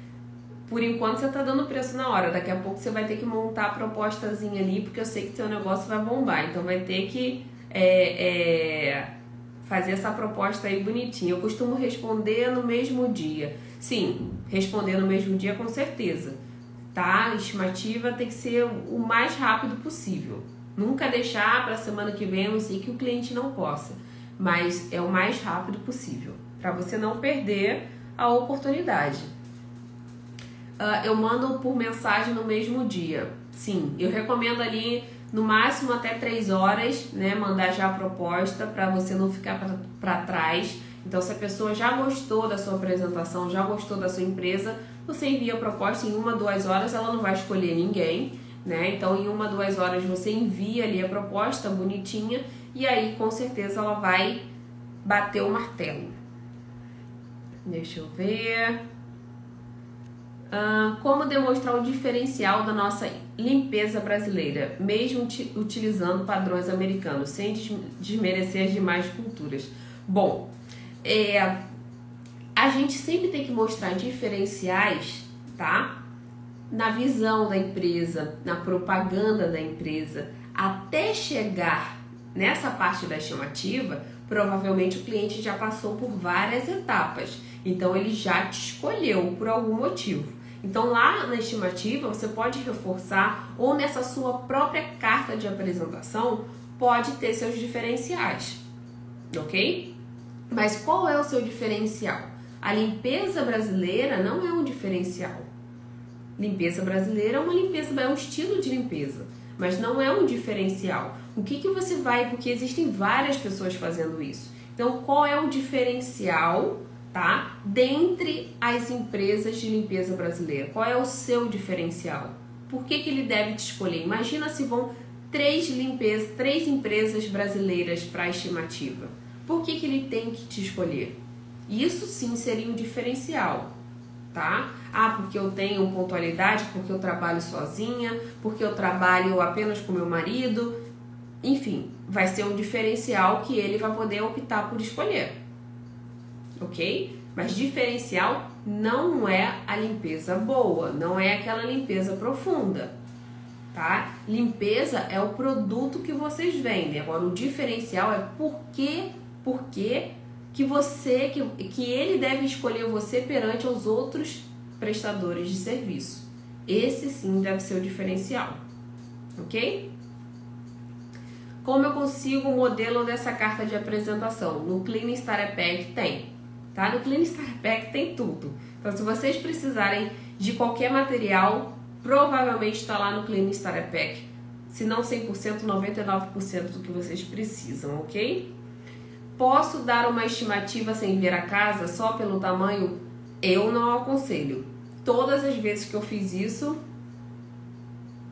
A: por enquanto você tá dando preço na hora. Daqui a pouco você vai ter que montar a propostazinha ali, porque eu sei que seu negócio vai bombar. Então vai ter que é, é, fazer essa proposta aí bonitinha. Eu costumo responder no mesmo dia. Sim, responder no mesmo dia com certeza. Tá? A estimativa tem que ser o mais rápido possível. Nunca deixar para semana que vem, não sei que o cliente não possa. Mas é o mais rápido possível. Para você não perder a oportunidade uh, eu mando por mensagem no mesmo dia. Sim, eu recomendo ali no máximo até 3 horas, né? Mandar já a proposta para você não ficar para trás. Então, se a pessoa já gostou da sua apresentação, já gostou da sua empresa, você envia a proposta em uma, duas horas, ela não vai escolher ninguém, né? Então, em uma, duas horas você envia ali a proposta bonitinha e aí com certeza ela vai bater o martelo. Deixa eu ver. Como demonstrar o diferencial da nossa limpeza brasileira, mesmo utilizando padrões americanos, sem desmerecer as demais culturas? Bom, é, a gente sempre tem que mostrar diferenciais, tá? Na visão da empresa, na propaganda da empresa, até chegar nessa parte da estimativa, provavelmente o cliente já passou por várias etapas. Então ele já te escolheu por algum motivo. Então, lá na estimativa, você pode reforçar ou nessa sua própria carta de apresentação, pode ter seus diferenciais, ok? Mas qual é o seu diferencial? A limpeza brasileira não é um diferencial. Limpeza brasileira é uma limpeza, é um estilo de limpeza, mas não é um diferencial. O que, que você vai, porque existem várias pessoas fazendo isso. Então, qual é o diferencial tá? Dentre as empresas de limpeza brasileira, qual é o seu diferencial? Por que, que ele deve te escolher? Imagina se vão três limpezas, três empresas brasileiras para a estimativa. Por que, que ele tem que te escolher? Isso sim seria um diferencial, tá? Ah, porque eu tenho pontualidade, porque eu trabalho sozinha, porque eu trabalho apenas com meu marido. Enfim, vai ser um diferencial que ele vai poder optar por escolher ok? Mas diferencial não é a limpeza boa, não é aquela limpeza profunda, tá? Limpeza é o produto que vocês vendem. Agora, o diferencial é por que, por que, que você, que, que ele deve escolher você perante os outros prestadores de serviço. Esse sim deve ser o diferencial, ok? Como eu consigo o modelo dessa carta de apresentação? No Clean Starter Pack tem tá? No Clean Star Pack tem tudo. Então, se vocês precisarem de qualquer material, provavelmente está lá no Clean Starter Pack. Se não 100%, 99% do que vocês precisam, ok? Posso dar uma estimativa sem ver a casa só pelo tamanho? Eu não aconselho. Todas as vezes que eu fiz isso,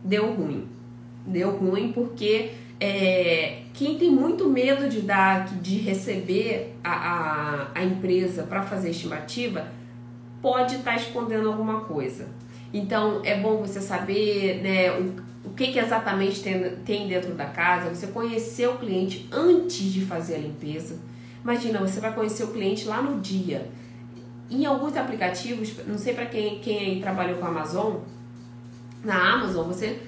A: deu ruim. Deu ruim porque é, quem tem muito medo de dar, de receber a, a, a empresa para fazer estimativa, pode estar tá escondendo alguma coisa. Então é bom você saber né, o, o que, que exatamente tem, tem dentro da casa, você conhecer o cliente antes de fazer a limpeza. Imagina, você vai conhecer o cliente lá no dia. Em alguns aplicativos, não sei para quem, quem trabalhou com a Amazon, na Amazon você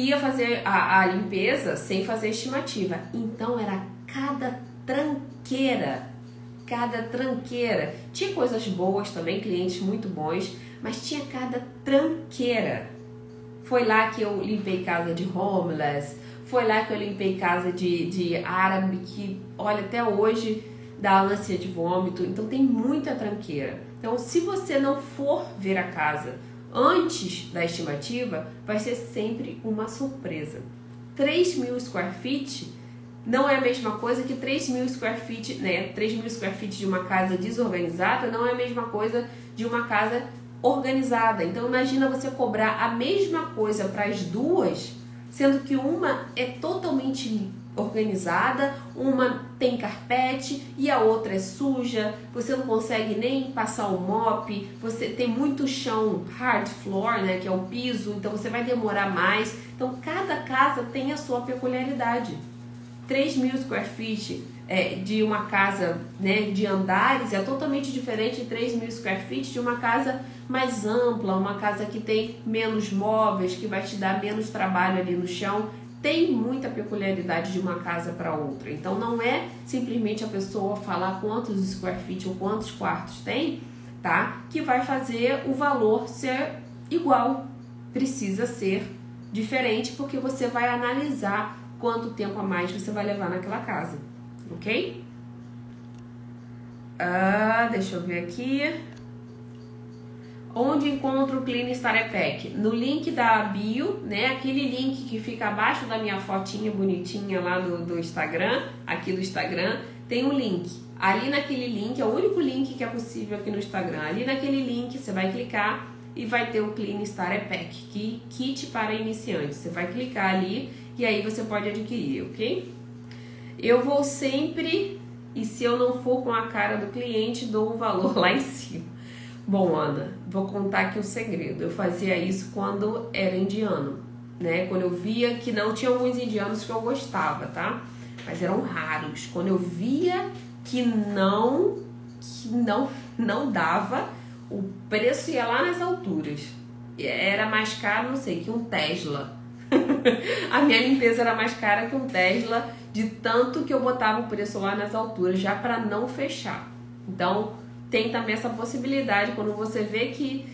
A: ia fazer a, a limpeza sem fazer estimativa. Então era cada tranqueira, cada tranqueira. Tinha coisas boas também, clientes muito bons, mas tinha cada tranqueira. Foi lá que eu limpei casa de homeless, foi lá que eu limpei casa de, de árabe que, olha, até hoje dá ânsia de vômito. Então tem muita tranqueira. Então, se você não for ver a casa antes da estimativa, vai ser sempre uma surpresa. 3 mil square feet não é a mesma coisa que 3 mil square feet, né? 3 mil square feet de uma casa desorganizada não é a mesma coisa de uma casa organizada. Então imagina você cobrar a mesma coisa para as duas, sendo que uma é totalmente organizada, uma tem carpete e a outra é suja, você não consegue nem passar o mop, você tem muito chão hard floor, né, que é o piso, então você vai demorar mais. Então cada casa tem a sua peculiaridade. 3 mil square feet é, de uma casa né, de andares é totalmente diferente de 3 mil square feet de uma casa mais ampla, uma casa que tem menos móveis, que vai te dar menos trabalho ali no chão tem muita peculiaridade de uma casa para outra. Então não é simplesmente a pessoa falar quantos square feet ou quantos quartos tem, tá? Que vai fazer o valor ser igual. Precisa ser diferente porque você vai analisar quanto tempo a mais você vai levar naquela casa, ok? Ah, deixa eu ver aqui. Onde encontro o Clean Starter Pack? No link da bio, né? Aquele link que fica abaixo da minha fotinha bonitinha lá do, do Instagram, aqui do Instagram, tem um link. Ali naquele link, é o único link que é possível aqui no Instagram. Ali naquele link você vai clicar e vai ter o Clean Starter Pack, que kit para iniciantes. Você vai clicar ali e aí você pode adquirir, ok? Eu vou sempre, e se eu não for com a cara do cliente, dou o valor lá em cima. Bom, Ana, vou contar aqui um segredo. Eu fazia isso quando era indiano, né? Quando eu via que não tinha alguns indianos que eu gostava, tá? Mas eram raros. Quando eu via que não que não não dava, o preço ia lá nas alturas. Era mais caro, não sei, que um Tesla. a minha limpeza era mais cara que um Tesla, de tanto que eu botava o preço lá nas alturas, já para não fechar. Então, tem também essa possibilidade quando você vê que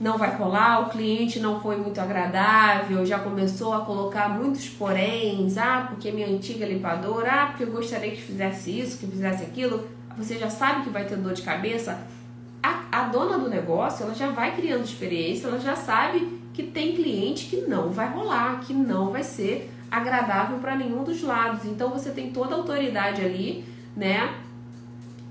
A: não vai colar, o cliente não foi muito agradável, já começou a colocar muitos poréns, ah, porque minha antiga limpadora, ah, porque eu gostaria que fizesse isso, que fizesse aquilo, você já sabe que vai ter dor de cabeça. A, a dona do negócio, ela já vai criando experiência, ela já sabe que tem cliente que não vai rolar, que não vai ser agradável para nenhum dos lados. Então você tem toda a autoridade ali, né,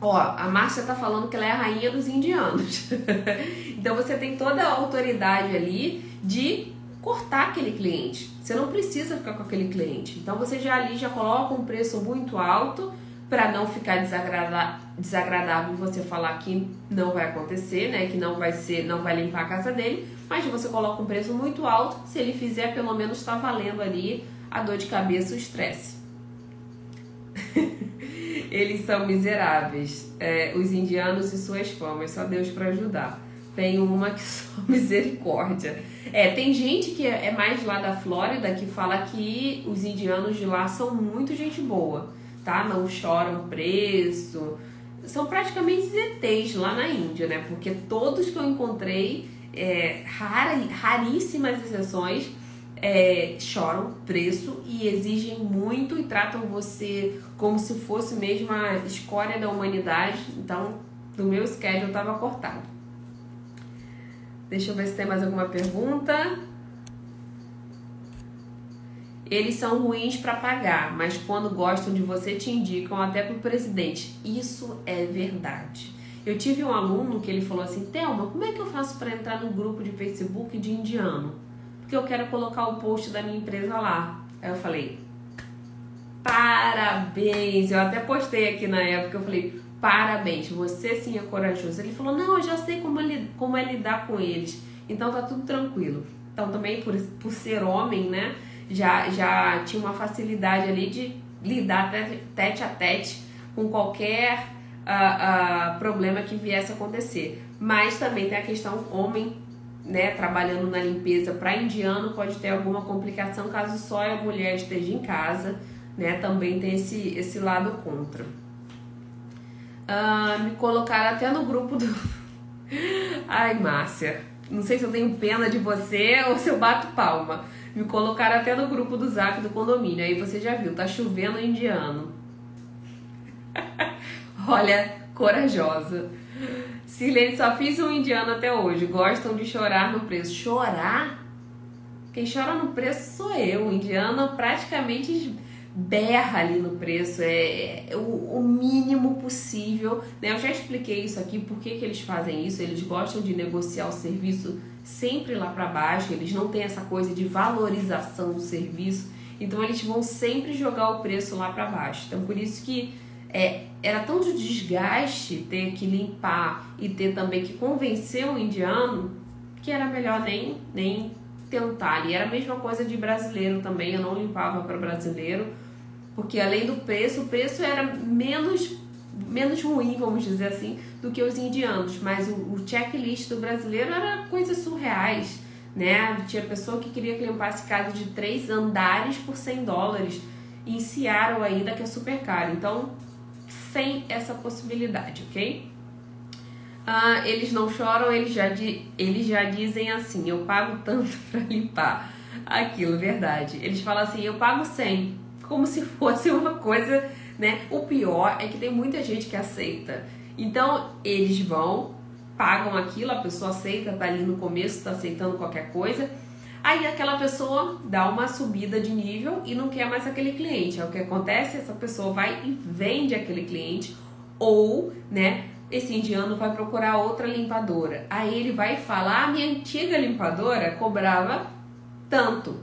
A: Ó, a Márcia tá falando que ela é a rainha dos indianos. então você tem toda a autoridade ali de cortar aquele cliente. Você não precisa ficar com aquele cliente. Então você já ali já coloca um preço muito alto para não ficar desagradável você falar que não vai acontecer, né? Que não vai ser, não vai limpar a casa dele, mas você coloca um preço muito alto, se ele fizer, pelo menos está valendo ali a dor de cabeça, o estresse. Eles são miseráveis. É, os indianos e suas famas, só Deus para ajudar. Tem uma que só misericórdia. É, tem gente que é mais lá da Flórida que fala que os indianos de lá são muito gente boa, tá? Não choram preço. São praticamente ETs lá na Índia, né? Porque todos que eu encontrei, é, rara, raríssimas exceções, é, choram preço e exigem muito e tratam você como se fosse mesmo a escória da humanidade. Então, do meu schedule estava cortado. Deixa eu ver se tem mais alguma pergunta. Eles são ruins para pagar, mas quando gostam de você te indicam até pro presidente. Isso é verdade. Eu tive um aluno que ele falou assim: "Telma, como é que eu faço para entrar no grupo de Facebook de indiano?" Porque eu quero colocar o post da minha empresa lá. Aí eu falei, parabéns! Eu até postei aqui na época, eu falei, parabéns, você sim é corajoso. Ele falou, não, eu já sei como, como é lidar com eles, então tá tudo tranquilo. Então também por, por ser homem, né, já, já tinha uma facilidade ali de lidar tete a tete com qualquer uh, uh, problema que viesse a acontecer. Mas também tem a questão homem, né, trabalhando na limpeza para indiano pode ter alguma complicação caso só a mulher esteja em casa, né? Também tem esse, esse lado contra. Uh, me colocaram até no grupo do. Ai, Márcia, não sei se eu tenho pena de você ou se eu bato palma. Me colocaram até no grupo do zap do condomínio. Aí você já viu, tá chovendo indiano. Olha, corajosa. Silene, só fiz um indiano até hoje. Gostam de chorar no preço. Chorar? Quem chora no preço sou eu. O indiano praticamente berra ali no preço, é, é o, o, mínimo possível. Né? Eu já expliquei isso aqui, por que, que eles fazem isso. Eles gostam de negociar o serviço sempre lá para baixo, eles não têm essa coisa de valorização do serviço, então eles vão sempre jogar o preço lá para baixo. Então por isso que é, era tanto desgaste ter que limpar e ter também que convencer um indiano que era melhor nem, nem tentar. E era a mesma coisa de brasileiro também, eu não limpava para brasileiro, porque além do preço, o preço era menos menos ruim, vamos dizer assim, do que os indianos, mas o, o checklist do brasileiro era coisas surreais, né? Tinha pessoa que queria que limpasse casa de três andares por 100 dólares, em Seattle ainda, que é super caro. Então, sem essa possibilidade, ok? Ah, eles não choram, eles já, di eles já dizem assim: eu pago tanto para limpar aquilo, verdade. Eles falam assim: eu pago 100, como se fosse uma coisa, né? O pior é que tem muita gente que aceita. Então eles vão, pagam aquilo, a pessoa aceita, tá ali no começo, tá aceitando qualquer coisa. Aí aquela pessoa dá uma subida de nível e não quer mais aquele cliente. É o que acontece, essa pessoa vai e vende aquele cliente ou, né, esse indiano vai procurar outra limpadora. Aí ele vai falar: "A minha antiga limpadora cobrava tanto.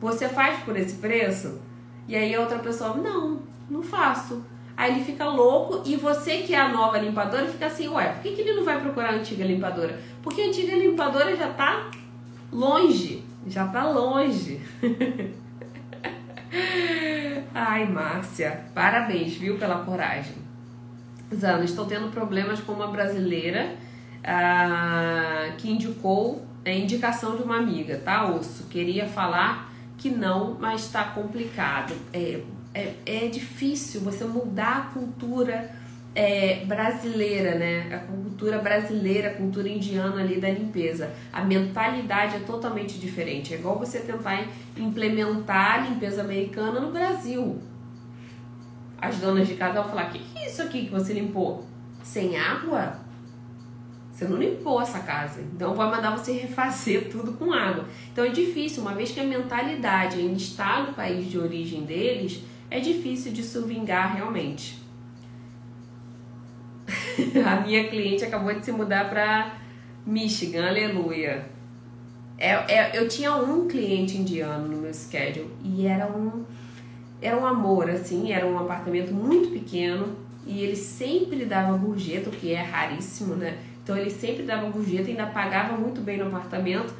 A: Você faz por esse preço?" E aí a outra pessoa: "Não, não faço." Aí ele fica louco e você que é a nova limpadora fica assim, ué, por que, que ele não vai procurar a antiga limpadora? Porque a antiga limpadora já tá longe, já tá longe. Ai, Márcia, parabéns, viu, pela coragem. Zana, estou tendo problemas com uma brasileira ah, que indicou a indicação de uma amiga, tá, Osso? Queria falar que não, mas está complicado. É, é, é difícil você mudar a cultura é, brasileira, né? A cultura brasileira, a cultura indiana ali da limpeza. A mentalidade é totalmente diferente. É igual você tentar implementar a limpeza americana no Brasil. As donas de casa vão falar: que, que é isso aqui que você limpou? Sem água? Você não limpou essa casa. Então vai mandar você refazer tudo com água. Então é difícil, uma vez que a mentalidade ainda está no país de origem deles, é difícil de vingar realmente. a minha cliente acabou de se mudar para Michigan, aleluia. É, é, eu tinha um cliente indiano no meu schedule e era um, era um amor, assim, era um apartamento muito pequeno e ele sempre dava gorjeta, o que é raríssimo, né? Então ele sempre dava gorjeta, ainda pagava muito bem no apartamento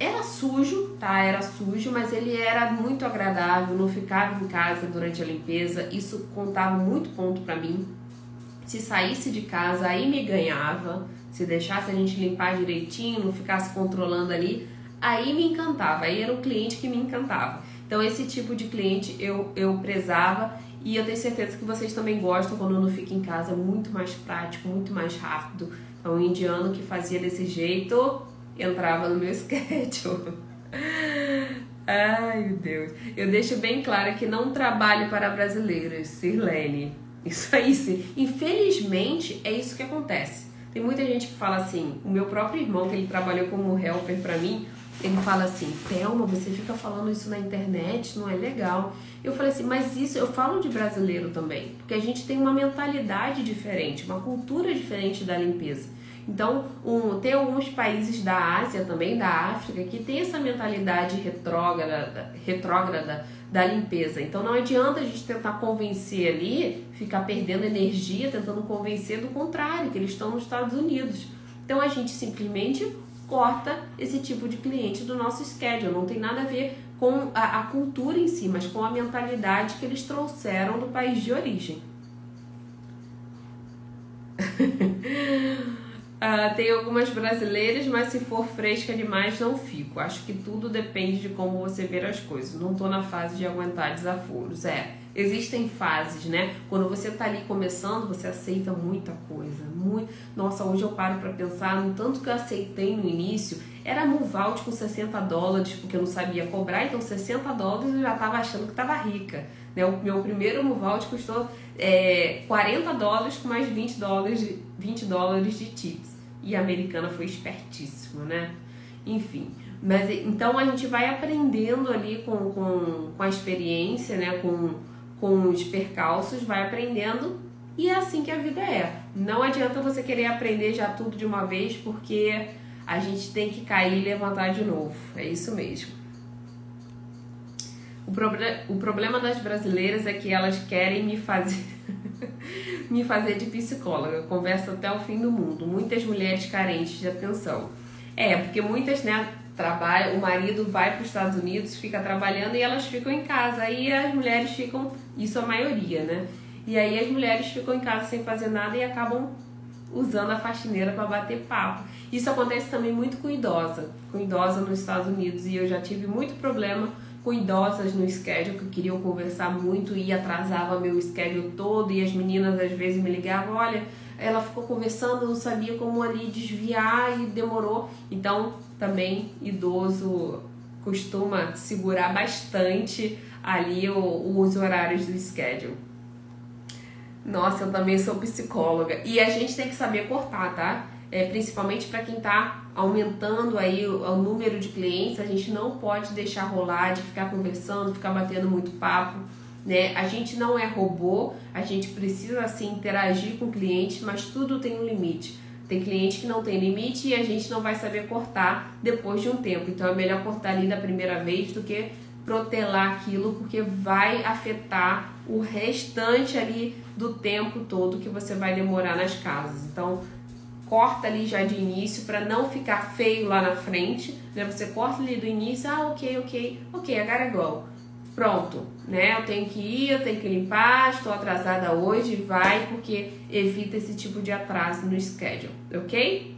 A: era sujo, tá? Era sujo, mas ele era muito agradável, não ficava em casa durante a limpeza. Isso contava muito ponto para mim. Se saísse de casa, aí me ganhava. Se deixasse a gente limpar direitinho, não ficasse controlando ali, aí me encantava. Aí era o cliente que me encantava. Então esse tipo de cliente eu, eu prezava e eu tenho certeza que vocês também gostam quando não fica em casa, muito mais prático, muito mais rápido. Então o indiano que fazia desse jeito, entrava no meu schedule. Ai, meu Deus. Eu deixo bem claro que não trabalho para brasileiros, Sirlene. Isso aí, sim. Infelizmente, é isso que acontece. Tem muita gente que fala assim, o meu próprio irmão, que ele trabalhou como helper para mim, ele fala assim, Thelma, você fica falando isso na internet, não é legal. Eu falei assim, mas isso eu falo de brasileiro também, porque a gente tem uma mentalidade diferente, uma cultura diferente da limpeza. Então, um, tem alguns países da Ásia também, da África, que tem essa mentalidade retrógrada, retrógrada da limpeza. Então não adianta a gente tentar convencer ali, ficar perdendo energia tentando convencer do contrário, que eles estão nos Estados Unidos. Então a gente simplesmente corta esse tipo de cliente do nosso schedule. Não tem nada a ver com a, a cultura em si, mas com a mentalidade que eles trouxeram do país de origem. Uh, tem algumas brasileiras, mas se for fresca demais, não fico. Acho que tudo depende de como você ver as coisas. Não tô na fase de aguentar desaforos. É, existem fases, né? Quando você tá ali começando, você aceita muita coisa. Muito... Nossa, hoje eu paro para pensar no tanto que eu aceitei no início. Era Muvalt com 60 dólares, porque eu não sabia cobrar, então 60 dólares eu já tava achando que tava rica. Né? O meu primeiro Muvalt custou é, 40 dólares com mais 20 dólares, 20 dólares de tips. E a americana foi espertíssima, né? Enfim. Mas então a gente vai aprendendo ali com, com, com a experiência, né? Com, com os percalços, vai aprendendo e é assim que a vida é. Não adianta você querer aprender já tudo de uma vez, porque a gente tem que cair e levantar de novo. É isso mesmo. O, proble o problema das brasileiras é que elas querem me fazer me fazer de psicóloga. Conversa até o fim do mundo. Muitas mulheres carentes de atenção. É, porque muitas, né, trabalham, o marido vai para os Estados Unidos, fica trabalhando e elas ficam em casa. Aí as mulheres ficam, isso a maioria, né? E aí as mulheres ficam em casa sem fazer nada e acabam usando a faxineira para bater papo. Isso acontece também muito com idosa, com idosa nos Estados Unidos e eu já tive muito problema com idosas no schedule que queriam conversar muito e atrasava meu schedule todo e as meninas às vezes me ligavam, olha, ela ficou conversando, não sabia como ali desviar e demorou. Então, também idoso costuma segurar bastante ali os horários do schedule. Nossa, eu também sou psicóloga. E a gente tem que saber cortar, tá? É, principalmente para quem está aumentando aí o, o, número de clientes, a gente não pode deixar rolar de ficar conversando, ficar batendo muito papo, né? A gente não é robô, a gente precisa assim interagir com o cliente, mas tudo tem um limite. Tem cliente que não tem limite e a gente não vai saber cortar depois de um tempo. Então é melhor cortar ali da primeira vez do que protelar aquilo, porque vai afetar o restante ali do tempo todo que você vai demorar nas casas. Então corta ali já de início para não ficar feio lá na frente, né? Você corta ali do início, ah, ok, ok, ok, agora é igual. Pronto, né? Eu tenho que ir, eu tenho que limpar, estou atrasada hoje, vai, porque evita esse tipo de atraso no schedule, ok?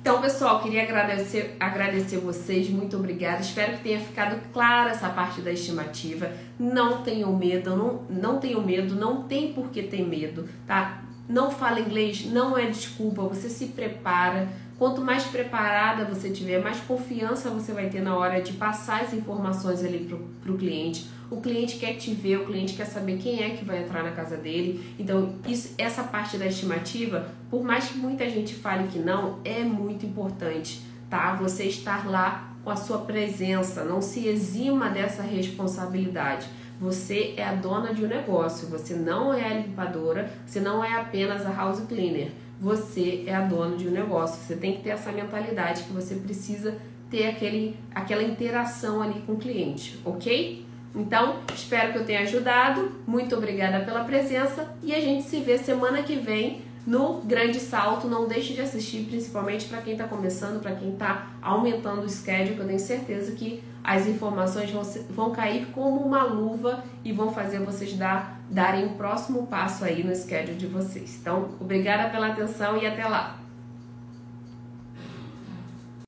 A: Então, pessoal, queria agradecer, agradecer vocês, muito obrigada. Espero que tenha ficado clara essa parte da estimativa. Não tenham medo, não, não tenham medo, não tem por que ter medo, tá? não fala inglês, não é desculpa, você se prepara. Quanto mais preparada você tiver, mais confiança você vai ter na hora de passar as informações ali para o cliente. O cliente quer te ver, o cliente quer saber quem é que vai entrar na casa dele. Então, isso, essa parte da estimativa, por mais que muita gente fale que não, é muito importante, tá? Você estar lá com a sua presença, não se exima dessa responsabilidade. Você é a dona de um negócio, você não é a limpadora, você não é apenas a house cleaner. Você é a dona de um negócio. Você tem que ter essa mentalidade que você precisa ter aquele, aquela interação ali com o cliente, ok? Então, espero que eu tenha ajudado. Muito obrigada pela presença e a gente se vê semana que vem no Grande Salto. Não deixe de assistir, principalmente para quem está começando, para quem está aumentando o schedule, que eu tenho certeza que as informações vão, vão cair como uma luva e vão fazer vocês dar, darem o próximo passo aí no schedule de vocês. Então, obrigada pela atenção e até lá!